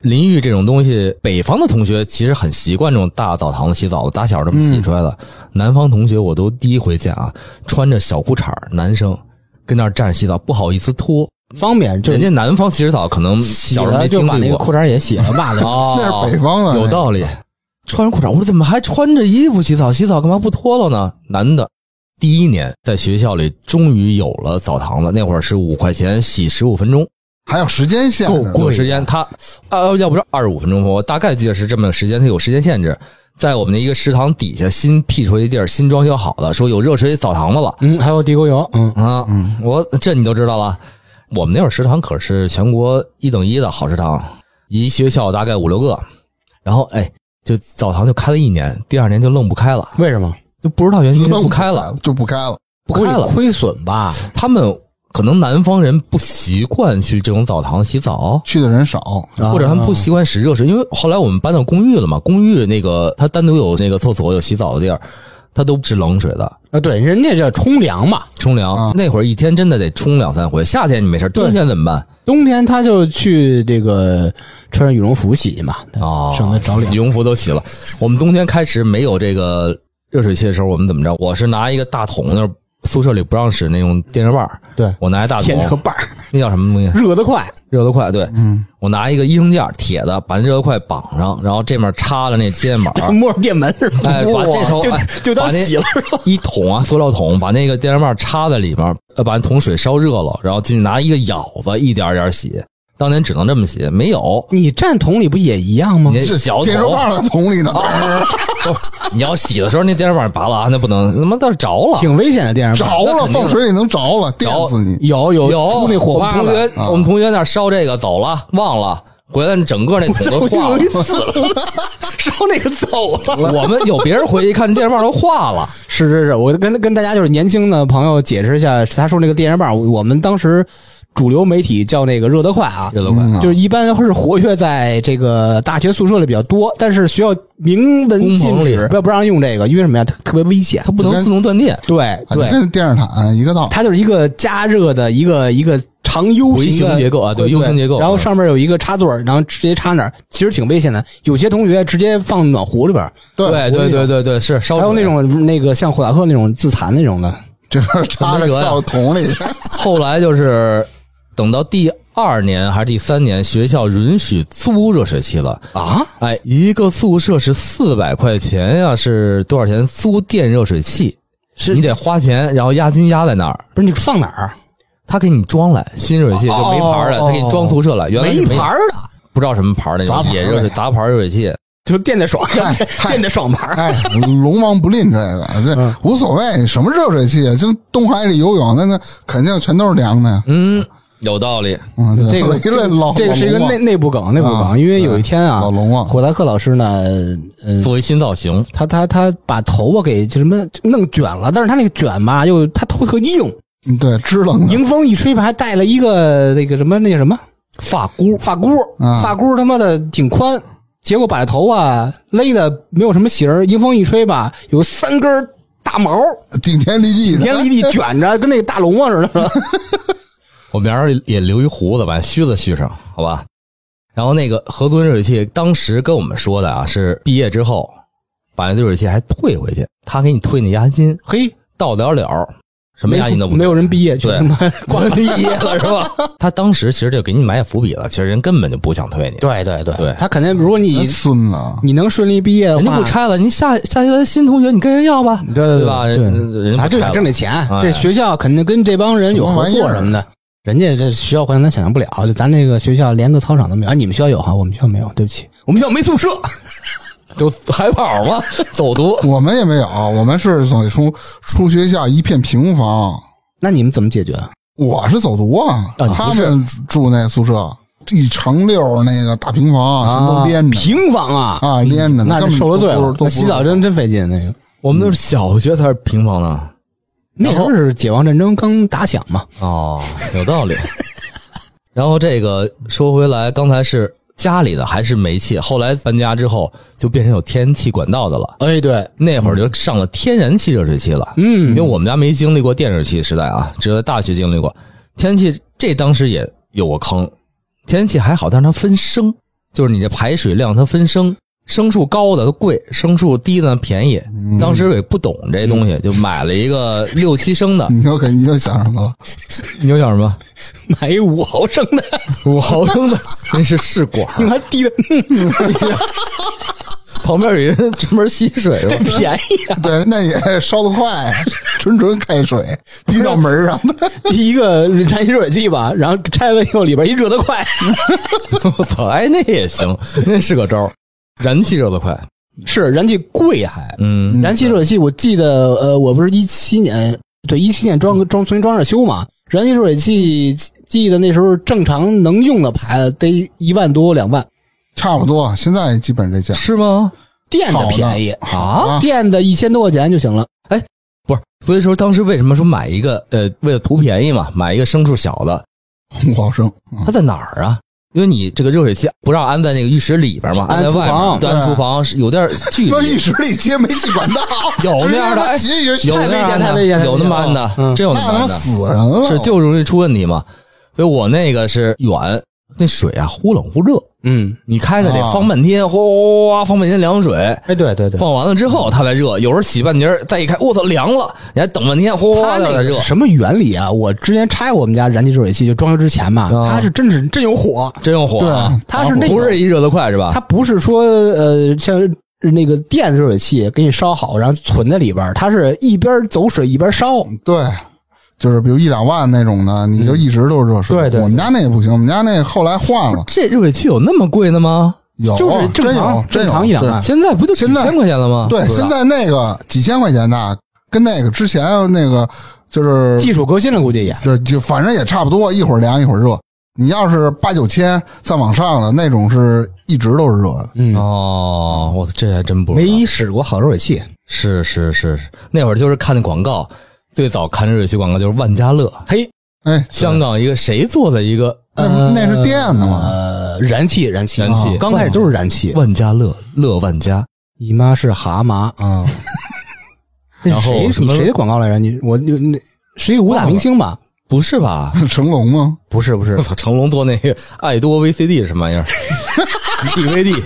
淋浴这种东西，北方的同学其实很习惯这种大澡堂子洗澡，打小这么洗出来的。南方同学我都第一回见啊，穿着小裤衩儿男生跟那儿站着洗澡，不好意思脱。方便，就人家南方洗澡可能洗小时候就把那。个裤衩也洗了吧的。<laughs> 哦，那是北方的有道理。穿着裤衩，我说怎么还穿着衣服洗澡？洗澡干嘛不脱了呢？男的，第一年在学校里终于有了澡堂子，那会儿是五块钱洗十五分钟，还有时间限制，有时间他呃要不是二十五分钟，我大概记得是这么个时间，他有时间限制。在我们的一个食堂底下新辟出一地儿，新装修好的，说有热水澡堂子了。嗯，还有地沟油，嗯，啊，嗯我这你都知道了。我们那会儿食堂可是全国一等一的好食堂，一学校大概五六个，然后哎，就澡堂就开了一年，第二年就愣不开了，为什么？就不知道原因就不开了，就不开了。不开了。亏损吧？他们可能南方人不习惯去这种澡堂洗澡，去的人少，或者他们不习惯使热水，因为后来我们搬到公寓了嘛，公寓那个他单独有那个厕所有洗澡的地儿，它都是冷水的。啊，对，人家叫冲凉嘛。冲凉、啊那会儿一天真的得冲两三回，夏天你没事，冬天怎么办？冬天他就去这个穿上羽绒服洗去嘛，哦，省得着凉羽。绒服都洗了。我们冬天开始没有这个热水器的时候，我们怎么着？我是拿一个大桶，那宿舍里不让使那种电热棒儿，对，我拿一大桶，添个瓣儿，那叫什么东西？热得快。热得快，对，嗯，我拿一个医生垫铁的，把那热得快绑上，然后这面插着那肩膀，摸着电门是吧？哎，把这头就哎就当洗了是吧？一桶啊，塑料桶，把那个电热棒插在里面，呃，把那桶水烧热了，然后进去拿一个舀子一点点儿洗。当年只能这么洗，没有你站桶里不也一样吗你？小电棒的桶里呢，<laughs> 你要洗的时候那电热棒拔了啊，那不能，他妈倒是着了。挺危险的电视着。了，放水里能着了，电死你。有有有出那火花我们同了。学，我们同学那烧这个走了，忘了回来，整个那桶都化了有一。次 <laughs> 烧那个走了。我们有别人回去一看，电热棒都化了。是是是，我跟跟大家就是年轻的朋友解释一下，他说那个电热棒，我们当时主流媒体叫那个热得快啊，热得快。嗯。就是一般是活跃在这个大学宿舍里比较多，但是学校明文禁止。不要不让用这个，因为什么呀？特特别危险它。不能自动断电，对对，跟电热毯一个道。它就是一个加热的一个一个长 U 型结构啊对 U 型结构然后上面有一个插座，然后直接插那儿，其实挺危险的。有些同学直接放暖壶里边，对对对对对，是烧。还有那种那个像霍塔克那种自残那种的，就是插着跳桶里，<laughs> 后来就是等到第二年还是第三年，学校允许租热水器了。啊，哎，一个宿舍是四百块钱呀，是多少钱？租电热水器，是你得花钱，然后押金压在那儿，不是你放哪儿？他给你装来新热水器，就没牌儿的，哦他给你装宿舍了。原来没没牌儿的，不知道什么牌儿那种杂牌儿野热水杂牌儿热水器，<laughs> 就电的爽，电的爽牌龙王不吝这个，这无所谓，什么热水器啊，就东海里游泳，那那肯定全都是凉的呀。嗯，有道理。嗯，对这个 <laughs> 这个是一个内内部梗，内部啊梗，因为有一天啊，老龙王火达克老师呢，呃，作为新造型，他他他把头发给就什么弄卷了，但是他那个卷吧，又他头特硬，嗯对，支棱的，迎风一吹吧，还带了一个那个什么那个什么发箍发箍，啊发箍他妈的挺宽，结果把这头发勒的没有什么型儿，迎风一吹吧，有三根儿大毛，顶天立地的，顶天立地卷着，跟那个大龙啊似的。<laughs> 我明儿也留一胡子，把须子续上，好吧？然后那个合租热水器，当时跟我们说的啊，是毕业之后把那热水器还退回去，他给你退那押金，嘿，到了了，什么押金都不没有人毕业，<laughs> 对光毕业了是吧？他当时其实就给你埋下伏笔了，其实人根本就不想退你，对对对对他肯定，如果你孙子，你能顺利毕业的话，人家不拆了，你下下一个新同学你跟人要吧，对对对吧？对人人家他就想挣这钱，哎这学校肯定跟这帮人有合作什么的。人家这学校环境咱想象不了，就咱这个学校连个操场都没有。啊，你们学校有哈，我们学校没有，对不起，我们学校没宿舍。<laughs> 都海跑嘛，<laughs> 走读。我们也没有，我们是走出出学校一片平房，那你们怎么解决？我是走读啊，他们住那宿舍一长溜那个大平房，全都连着平房啊，啊，连着呢，那就受了罪了那洗澡真真费劲。那个我们都是小学才是平房呢。那时候是解放战争刚打响嘛，哦，有道理。然后这个说回来，刚才是家里的还是煤气，后来搬家之后就变成有天然气管道的了。哎，对，那会儿就上了天然气热水器了。嗯因为我们家没经历过电热器时代啊，只有在大学经历过天然气。这当时也有个坑，天然气还好，但是它分升，就是你这排水量它分升，升数高的它贵，升数低的便宜。当时也不懂这东西，就买了一个六七升的。<laughs> 你又给你又想什么了？你又想什么？<laughs> 买一五毫升的，五毫升的，<laughs> 那是试管儿，你妈低的旁边有人专门吸水这的。便宜啊！对，那也烧得快，纯纯开水滴到门上的。一个燃气热水器吧，然后拆完以后里边一热得快，我操，哎，那也行，那是个招儿燃气热得快。是燃气贵还。嗯，燃气热水器，我记得，呃，我不是一七年，对，一七年装装重新装上修嘛。燃气热水器，记得那时候正常能用的牌子得一万多两万，差不多，现在基本这价。是吗？电的便宜，啊，电的一千多块钱就行了。哎不是，所以说当时为什么说买一个呃，为了图便宜嘛，买一个升数小的，五毫升，嗯它在哪儿啊？因为你这个热水器不让安在那个浴室里边嘛，安在外面，对，安厨房是有点距那离浴，室里接煤气管道，<laughs> 有那样的，有那样的，有那么安的，嗯。真有那么安的，死人了。是就容易出问题嘛。所以我那个是远，那水啊忽冷忽热，嗯，你开开得啊放半天，哗哗哗放半天凉水，哎，对对对，放完了之后它才热，有时候洗半截儿再一开，我操凉了，你还等半天，哗哗它那哗再热。个什么原理啊？我之前拆过我们家燃气热水器，就装修之前嘛，啊它是真是真有火，真有火对！它是那个不是一热得快是吧？它不是说呃像那个电热水器给你烧好，然后存在里边儿，它是一边走水一边烧。对，就是比如一两万那种的，你就一直都是热水。对对对我们家那也不行，我们家那后来换了，这热水器有那么贵的吗？有就是正真有常真有正常一两万现在不就几千块钱了吗？对，现在那个几千块钱的，跟那个之前那个就是技术革新了，估计也对就反正也差不多，一会儿凉一会儿热。你要是八九千再往上的那种，是一直都是热的。嗯，哦，我这还真不知道没使过好热水器。是是是是，那会儿就是看那广告，最早看热水器广告就是万家乐，嘿，哎，香港一个谁做的一个那那是电的嘛？呃，燃气，燃气，燃气啊刚开始都是燃气。万家乐乐万家，姨妈是蛤蟆啊，<laughs> 那然后谁？什么谁的广告来着？你我那那是一个武打明星吧？不是吧？<laughs> 成龙吗？不是不是我，操，成龙做那个爱多 VCD 是什么玩意儿？<laughs> DVD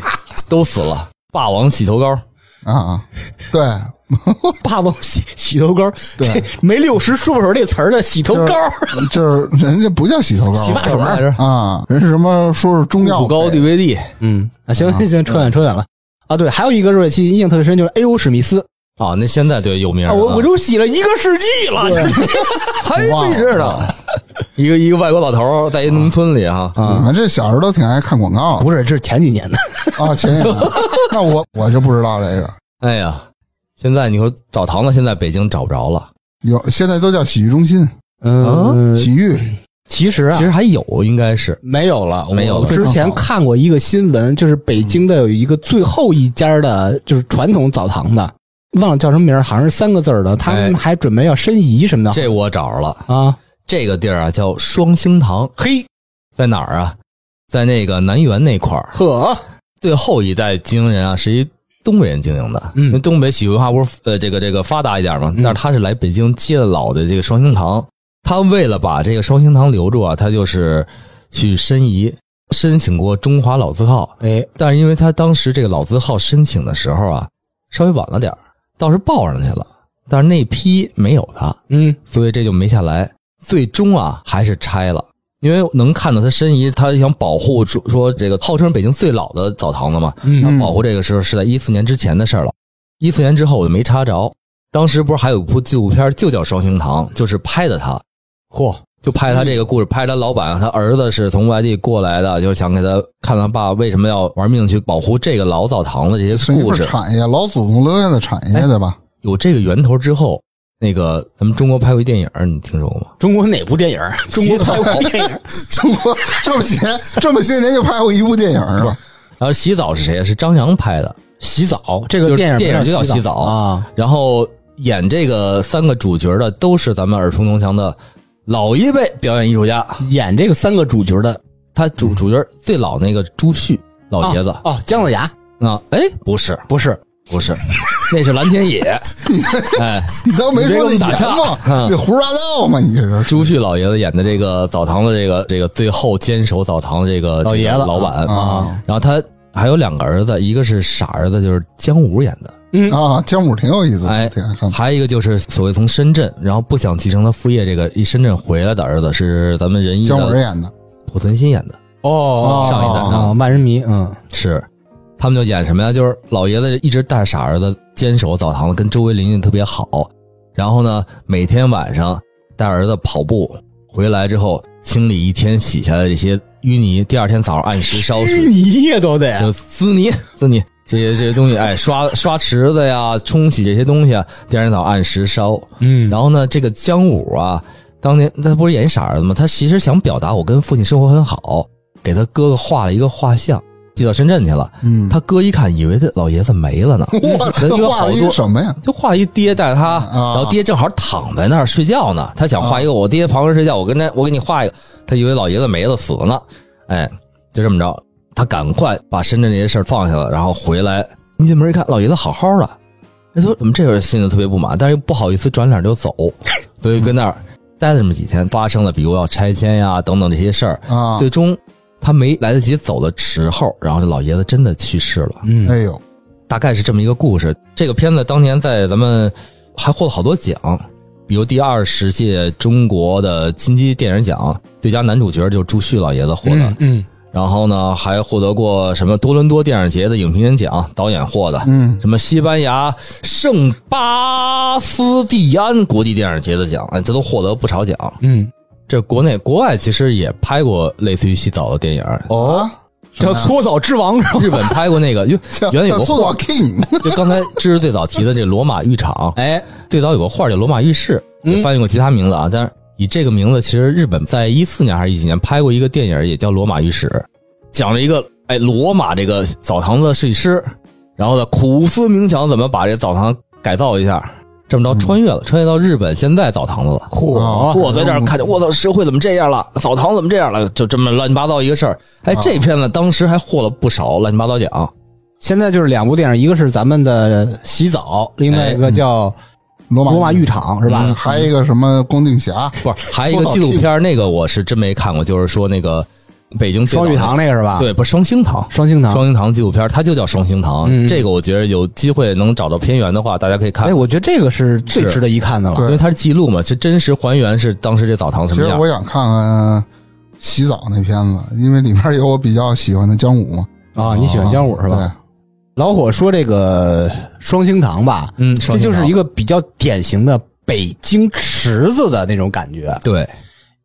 都死了，霸王洗头膏，啊啊，<laughs> 对，<laughs> 霸王洗洗头膏，对这没六十说不出这词儿的洗头膏，就是人家不叫洗头膏，洗发水？啊，人是什么说是中药骨膏 DVD 嗯啊，行行行，扯远扯远了啊。对，还有一个热水器印象特别深，就是 A.O. 史密斯啊，那现在对有名我我都洗了一个世纪了。<laughs> 还没事呢。一个一个外国老头在一农村里哈，你们这小时候都挺爱看广告不是，这是前几年的。啊，前几年，<laughs> 那我我就不知道这个，哎呀，现在你说澡堂子现在北京找不着了，有现在都叫洗浴中心，嗯，洗浴。其实啊其，实还有应该是。没有了，没有了。我之前看过一个新闻，就是北京的有一个最后一家的，就是传统澡堂的，忘了叫什么名儿，好像是三个字儿的，他们哎。还准备要申遗什么的。这我找着了，啊。这个地儿啊叫双星堂，嘿，在哪儿啊？在那个南园那块儿，呵，最后一代经营人啊是一东北人经营的，嗯。因为东北洗浴文化不是呃这个这个发达一点嘛，但是他是来北京接了老的这个双星堂，他为了把这个双星堂留住啊，他就是去申遗，申请过中华老字号，哎，但是因为他当时这个老字号申请的时候啊，稍微晚了点儿倒是报上去了，但是那批没有他，嗯。所以这就没下来。最终啊，还是拆了，因为能看到他申遗，他想保护说说这个号称北京最老的澡堂子嘛，嗯他保护这个时候是在一四年之前的事儿了。一四年之后我就没查着，当时不是还有一部纪录片就叫《双星堂》，就是拍的他，嚯，就拍他这个故事，拍他老板，他儿子是从外地过来的，就是想给他看他爸为什么要玩命去保护这个老澡堂子这些故事。产业，老祖宗留下的产业，对吧？有这个源头之后，那个咱们中国拍过一电影，你听说过吗？中国哪部电影？中国拍过电影？<laughs> 中国这么些这么些年就拍过一部电影是吧？然后洗澡是谁啊？是张扬拍的。洗澡这个电影电影就叫洗洗澡啊，然后演这个三个主角的都是咱们耳熟能详的老一辈表演艺术家。演这个三个主角的他主主角最老那个朱旭老爷子哦哦，姜子牙啊，哎，不是不是不是，<laughs> 那是蓝天野。<laughs> 哎，你都没说那你打言岔吗？嗯你胡说八道吗？你这是朱旭老爷子演的这个澡堂的这个这个最后坚守澡堂的这个老爷子老板啊。然后他还有两个儿子，一个是傻儿子，就是姜武演的，嗯。啊，姜武挺有意思的，哎挺爱看。还有一个就是所谓从深圳，然后不想继承他副业，这个一深圳回来的儿子是咱们仁义姜文的演的，濮存昕演的，哦上一代啊，万人迷嗯。是他们就演什么呀？就是老爷子一直带着傻儿子坚守澡堂子，跟周围邻居特别好，然后呢，每天晚上带儿子跑步，回来之后清理一天洗下来的这些淤泥，第二天早上按时烧水，淤泥也都得就撕泥撕泥这些这些东西，哎，刷刷池子呀，冲洗这些东西，第二天早上按时烧。嗯然后呢，这个姜武啊，当年他不是演傻儿子吗？他其实想表达我跟父亲生活很好，给他哥哥画了一个画像，寄到深圳去了。嗯，他哥一看，以为这老爷子没了呢，<laughs> 我人有画一好多什么呀？就画一爹带着他，啊然后爹正好躺在那儿睡觉呢。他想画一个我爹旁边睡觉，我跟他我给你画一个。他以为老爷子没了死了呢，哎，就这么着，他赶快把深圳这些事儿放下了，然后回来一进门一看，老爷子好好的，他说怎么这会儿心里特别不满，但是又不好意思转脸就走，<laughs> 所以跟那儿待了这么几天，发生了比如要拆迁呀等等这些事儿，啊，最终他没来得及走的时候，然后这老爷子真的去世了。嗯哎呦，大概是这么一个故事。这个片子当年在咱们还获了好多奖，比如第二十届中国的金鸡电影奖最佳男主角就是朱旭老爷子获的，嗯然后呢还获得过什么多伦多电影节的影评人奖，导演获的。嗯，什么西班牙圣巴斯蒂安国际电影节的奖，哎，这都获得不少奖。嗯，这国内国外其实也拍过类似于洗澡的电影，哦，叫搓澡之王是吧？日本拍过那个，就 <laughs> 叫原来有个画叫做我 king，<laughs> 就刚才知识最早提的这罗马浴场，哎，最早有个画叫罗马浴室，也翻译过其他名字啊，但是以这个名字，其实日本在一四年还是一几年拍过一个电影，也叫罗马浴室，讲了一个哎罗马这个澡堂子设计师，然后呢苦思冥想怎么把这澡堂改造一下，这么着穿越了，穿越到日本现在澡堂子了。嚯啊我在这儿看见，我操，社会怎么这样了？澡堂怎么这样了？就这么乱七八糟一个事儿。哎，这片子当时还获了不少乱七八糟奖。现在就是两部电影，一个是咱们的洗澡，另外一个叫罗马罗马浴场是吧嗯？还有一个什么光腚侠，不是，还有一个纪录片，那个我是真没看过，就是说那个北京双玉堂那个是吧？，对，不双星堂，双星堂。双星堂纪录片，它就叫双星堂。嗯这个我觉得有机会能找到片源的话，大家可以看哎，，我觉得这个是最值得一看的了。因为它是记录嘛，是真实还原是当时这澡堂什么样其实我。想看看洗澡那片子，因为里面有我比较喜欢的姜武嘛，啊，你喜欢姜武是吧？对，老火说这个双星堂吧，嗯，这就是一个个比较典型的北京池子的那种感觉，对，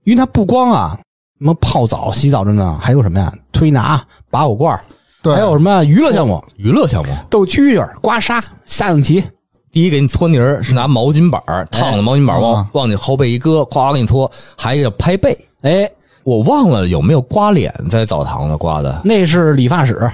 因为它不光啊什么泡澡、洗澡着呢，还有什么呀？推拿、拔火罐，对，还有什么娱乐项目，娱乐项目。斗蛐蛐、刮痧、下象棋。第一给你搓泥儿是拿毛巾板儿烫的毛巾板儿往啊往你后背一搁，咵给你搓。还有一个拍背，哎，我忘了有没有刮脸在澡堂子刮的，那是理发室，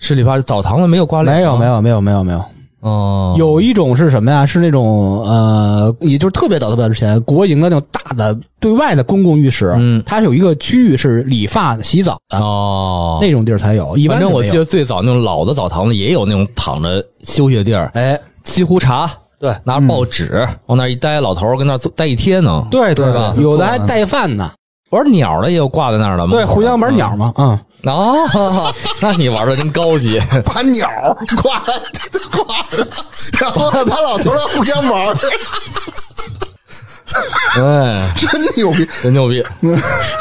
是理发澡堂子没有刮脸吗，没有没有没有没有没有。哦，有一种是什么呀？是那种呃，也就是特别早特别早之前，国营的那种大的对外的公共浴室，嗯它是有一个区域是理发洗澡的、哦，那种地儿才有。一般反正我记得最早那种老的澡堂子也有那种躺着休息的地儿，哎，沏壶茶，对拿着报纸、往那一待，老头儿跟那儿待一天呢。对对吧有的还带饭呢。玩鸟的也有挂在那儿的吗？对，互相玩鸟嘛，嗯，啊，那你玩的真高级。把鸟儿挂挂着，然后 <laughs> 把老头儿互相玩儿，哎，真牛逼！真牛逼！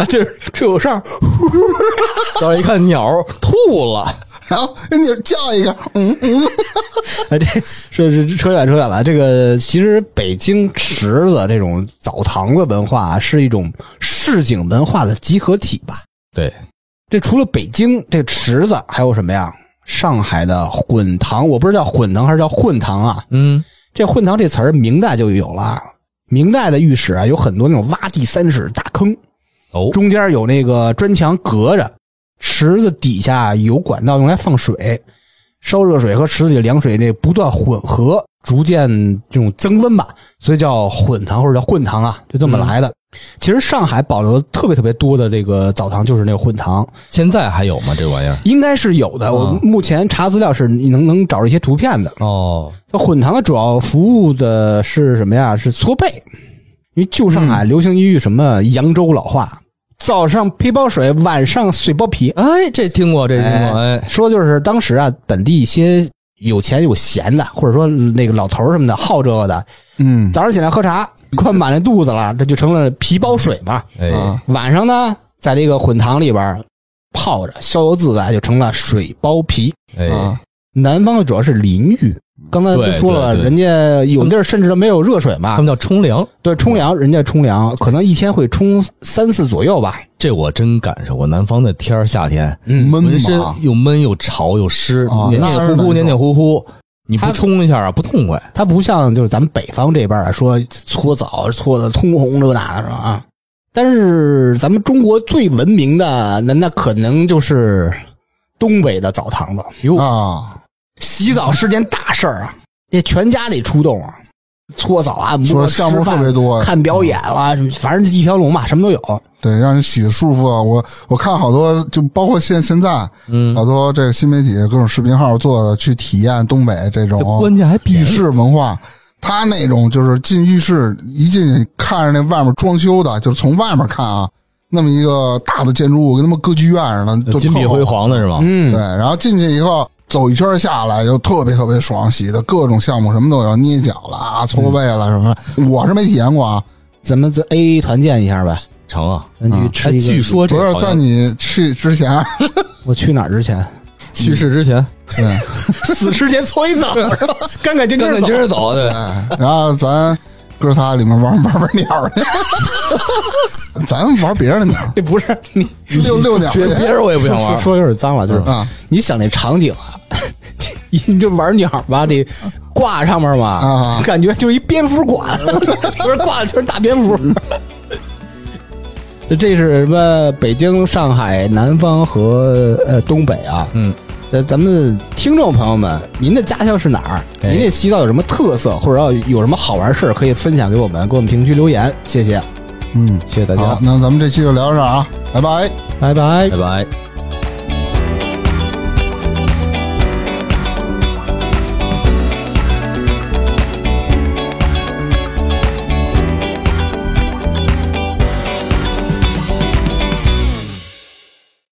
这这有事儿，到时候一看鸟儿吐了，然后你叫一个，嗯嗯，哎，这是是扯远扯远了。这个其实北京池子这种澡堂子文化是一种市井文化的集合体吧。对，这除了北京这池子，还有什么呀？上海的混堂，我不知道叫混堂还是叫混堂啊。嗯，这混堂这词儿明代就有了。明代的御史啊，有很多那种挖地三尺大坑，哦，中间有那个砖墙隔着，池子底下有管道用来放水，烧热水和池子里的凉水这不断混合，逐渐这种增温吧，所以叫混堂或者叫混堂啊，就这么来的。其实上海保留的特别特别多的这个澡堂就是那个混堂，现在还有吗？这玩意儿？应该是有的。我嗯目前查资料是你能能找着一些图片的。哦，这混堂的主要服务的是什么呀？是搓背，因为旧上海流行一句什么扬州老话：早上皮包水，晚上水包皮。哎，这听过，这听过，哎，说就是当时啊，本地一些有钱有闲的，或者说那个老头儿什么的好这个的，嗯早上起来喝茶，快满了肚子了，这就成了皮包水嘛。哎，啊晚上呢，在这个混堂里边泡着，逍遥自在，就成了水包皮。哎，啊，南方的主要是淋浴，刚才不说了，人家有地儿甚至都没有热水嘛他们，叫冲凉，对，冲凉，人家冲凉可能一天会冲三次左右吧。这我真赶上过。南方的天儿夏天，嗯，闷浑身，又闷又潮又湿，啊黏黏糊糊，黏黏糊糊。你不冲一下啊，不痛快。它不像就是咱们北方这边啊，说搓澡搓的通红这那的是吧？啊，但是咱们中国最文明的，那那可能就是东北的澡堂子。哟，啊，洗澡是件大事儿啊，那全家得出动啊，搓澡按摩、项目特别多看表演啦，什么反正一条龙吧，什么都有。对，让人洗的舒服啊！我我看好多，就包括现现在嗯，好多这个新媒体各种视频号做的，去体验东北这种这关键还。浴室文化。他那种就是进浴室一进去看着那外面装修的，就是从外面看啊，那么一个大的建筑物跟他妈歌剧院似的，就金碧辉煌的是吧？嗯对，，然后进去以后走一圈下来就特别特别爽，洗的各种项目什么都有，捏脚了啊、搓背了什么，我是没体验过啊。咱们这 A 团建一下呗，成啊！咱去吃一个。据说这不是在你去之前，<laughs> 我去哪儿之前，<laughs> 去世之前，对，<laughs> 死之前搓一澡，干干净干干净走。净净走，对，哎然后咱哥仨里面玩玩玩鸟去，咱玩别人的鸟，这不是你遛遛鸟别别人我也不想玩。说说有点脏了，就是啊你想那场景啊，你就玩鸟吧，得挂上面嘛，啊感觉就是一蝙蝠馆，不是挂的全是大蝙蝠。这是什么？北京、上海、南方和呃东北啊。嗯，呃，咱们听众朋友们，您的家乡是哪儿？哎您这西藏有什么特色，或者要有什么好玩事儿，可以分享给我们，给我们评论区留言，谢谢，嗯，谢谢大家好，，那咱们这期就聊到这儿啊，拜拜。拜拜拜。拜。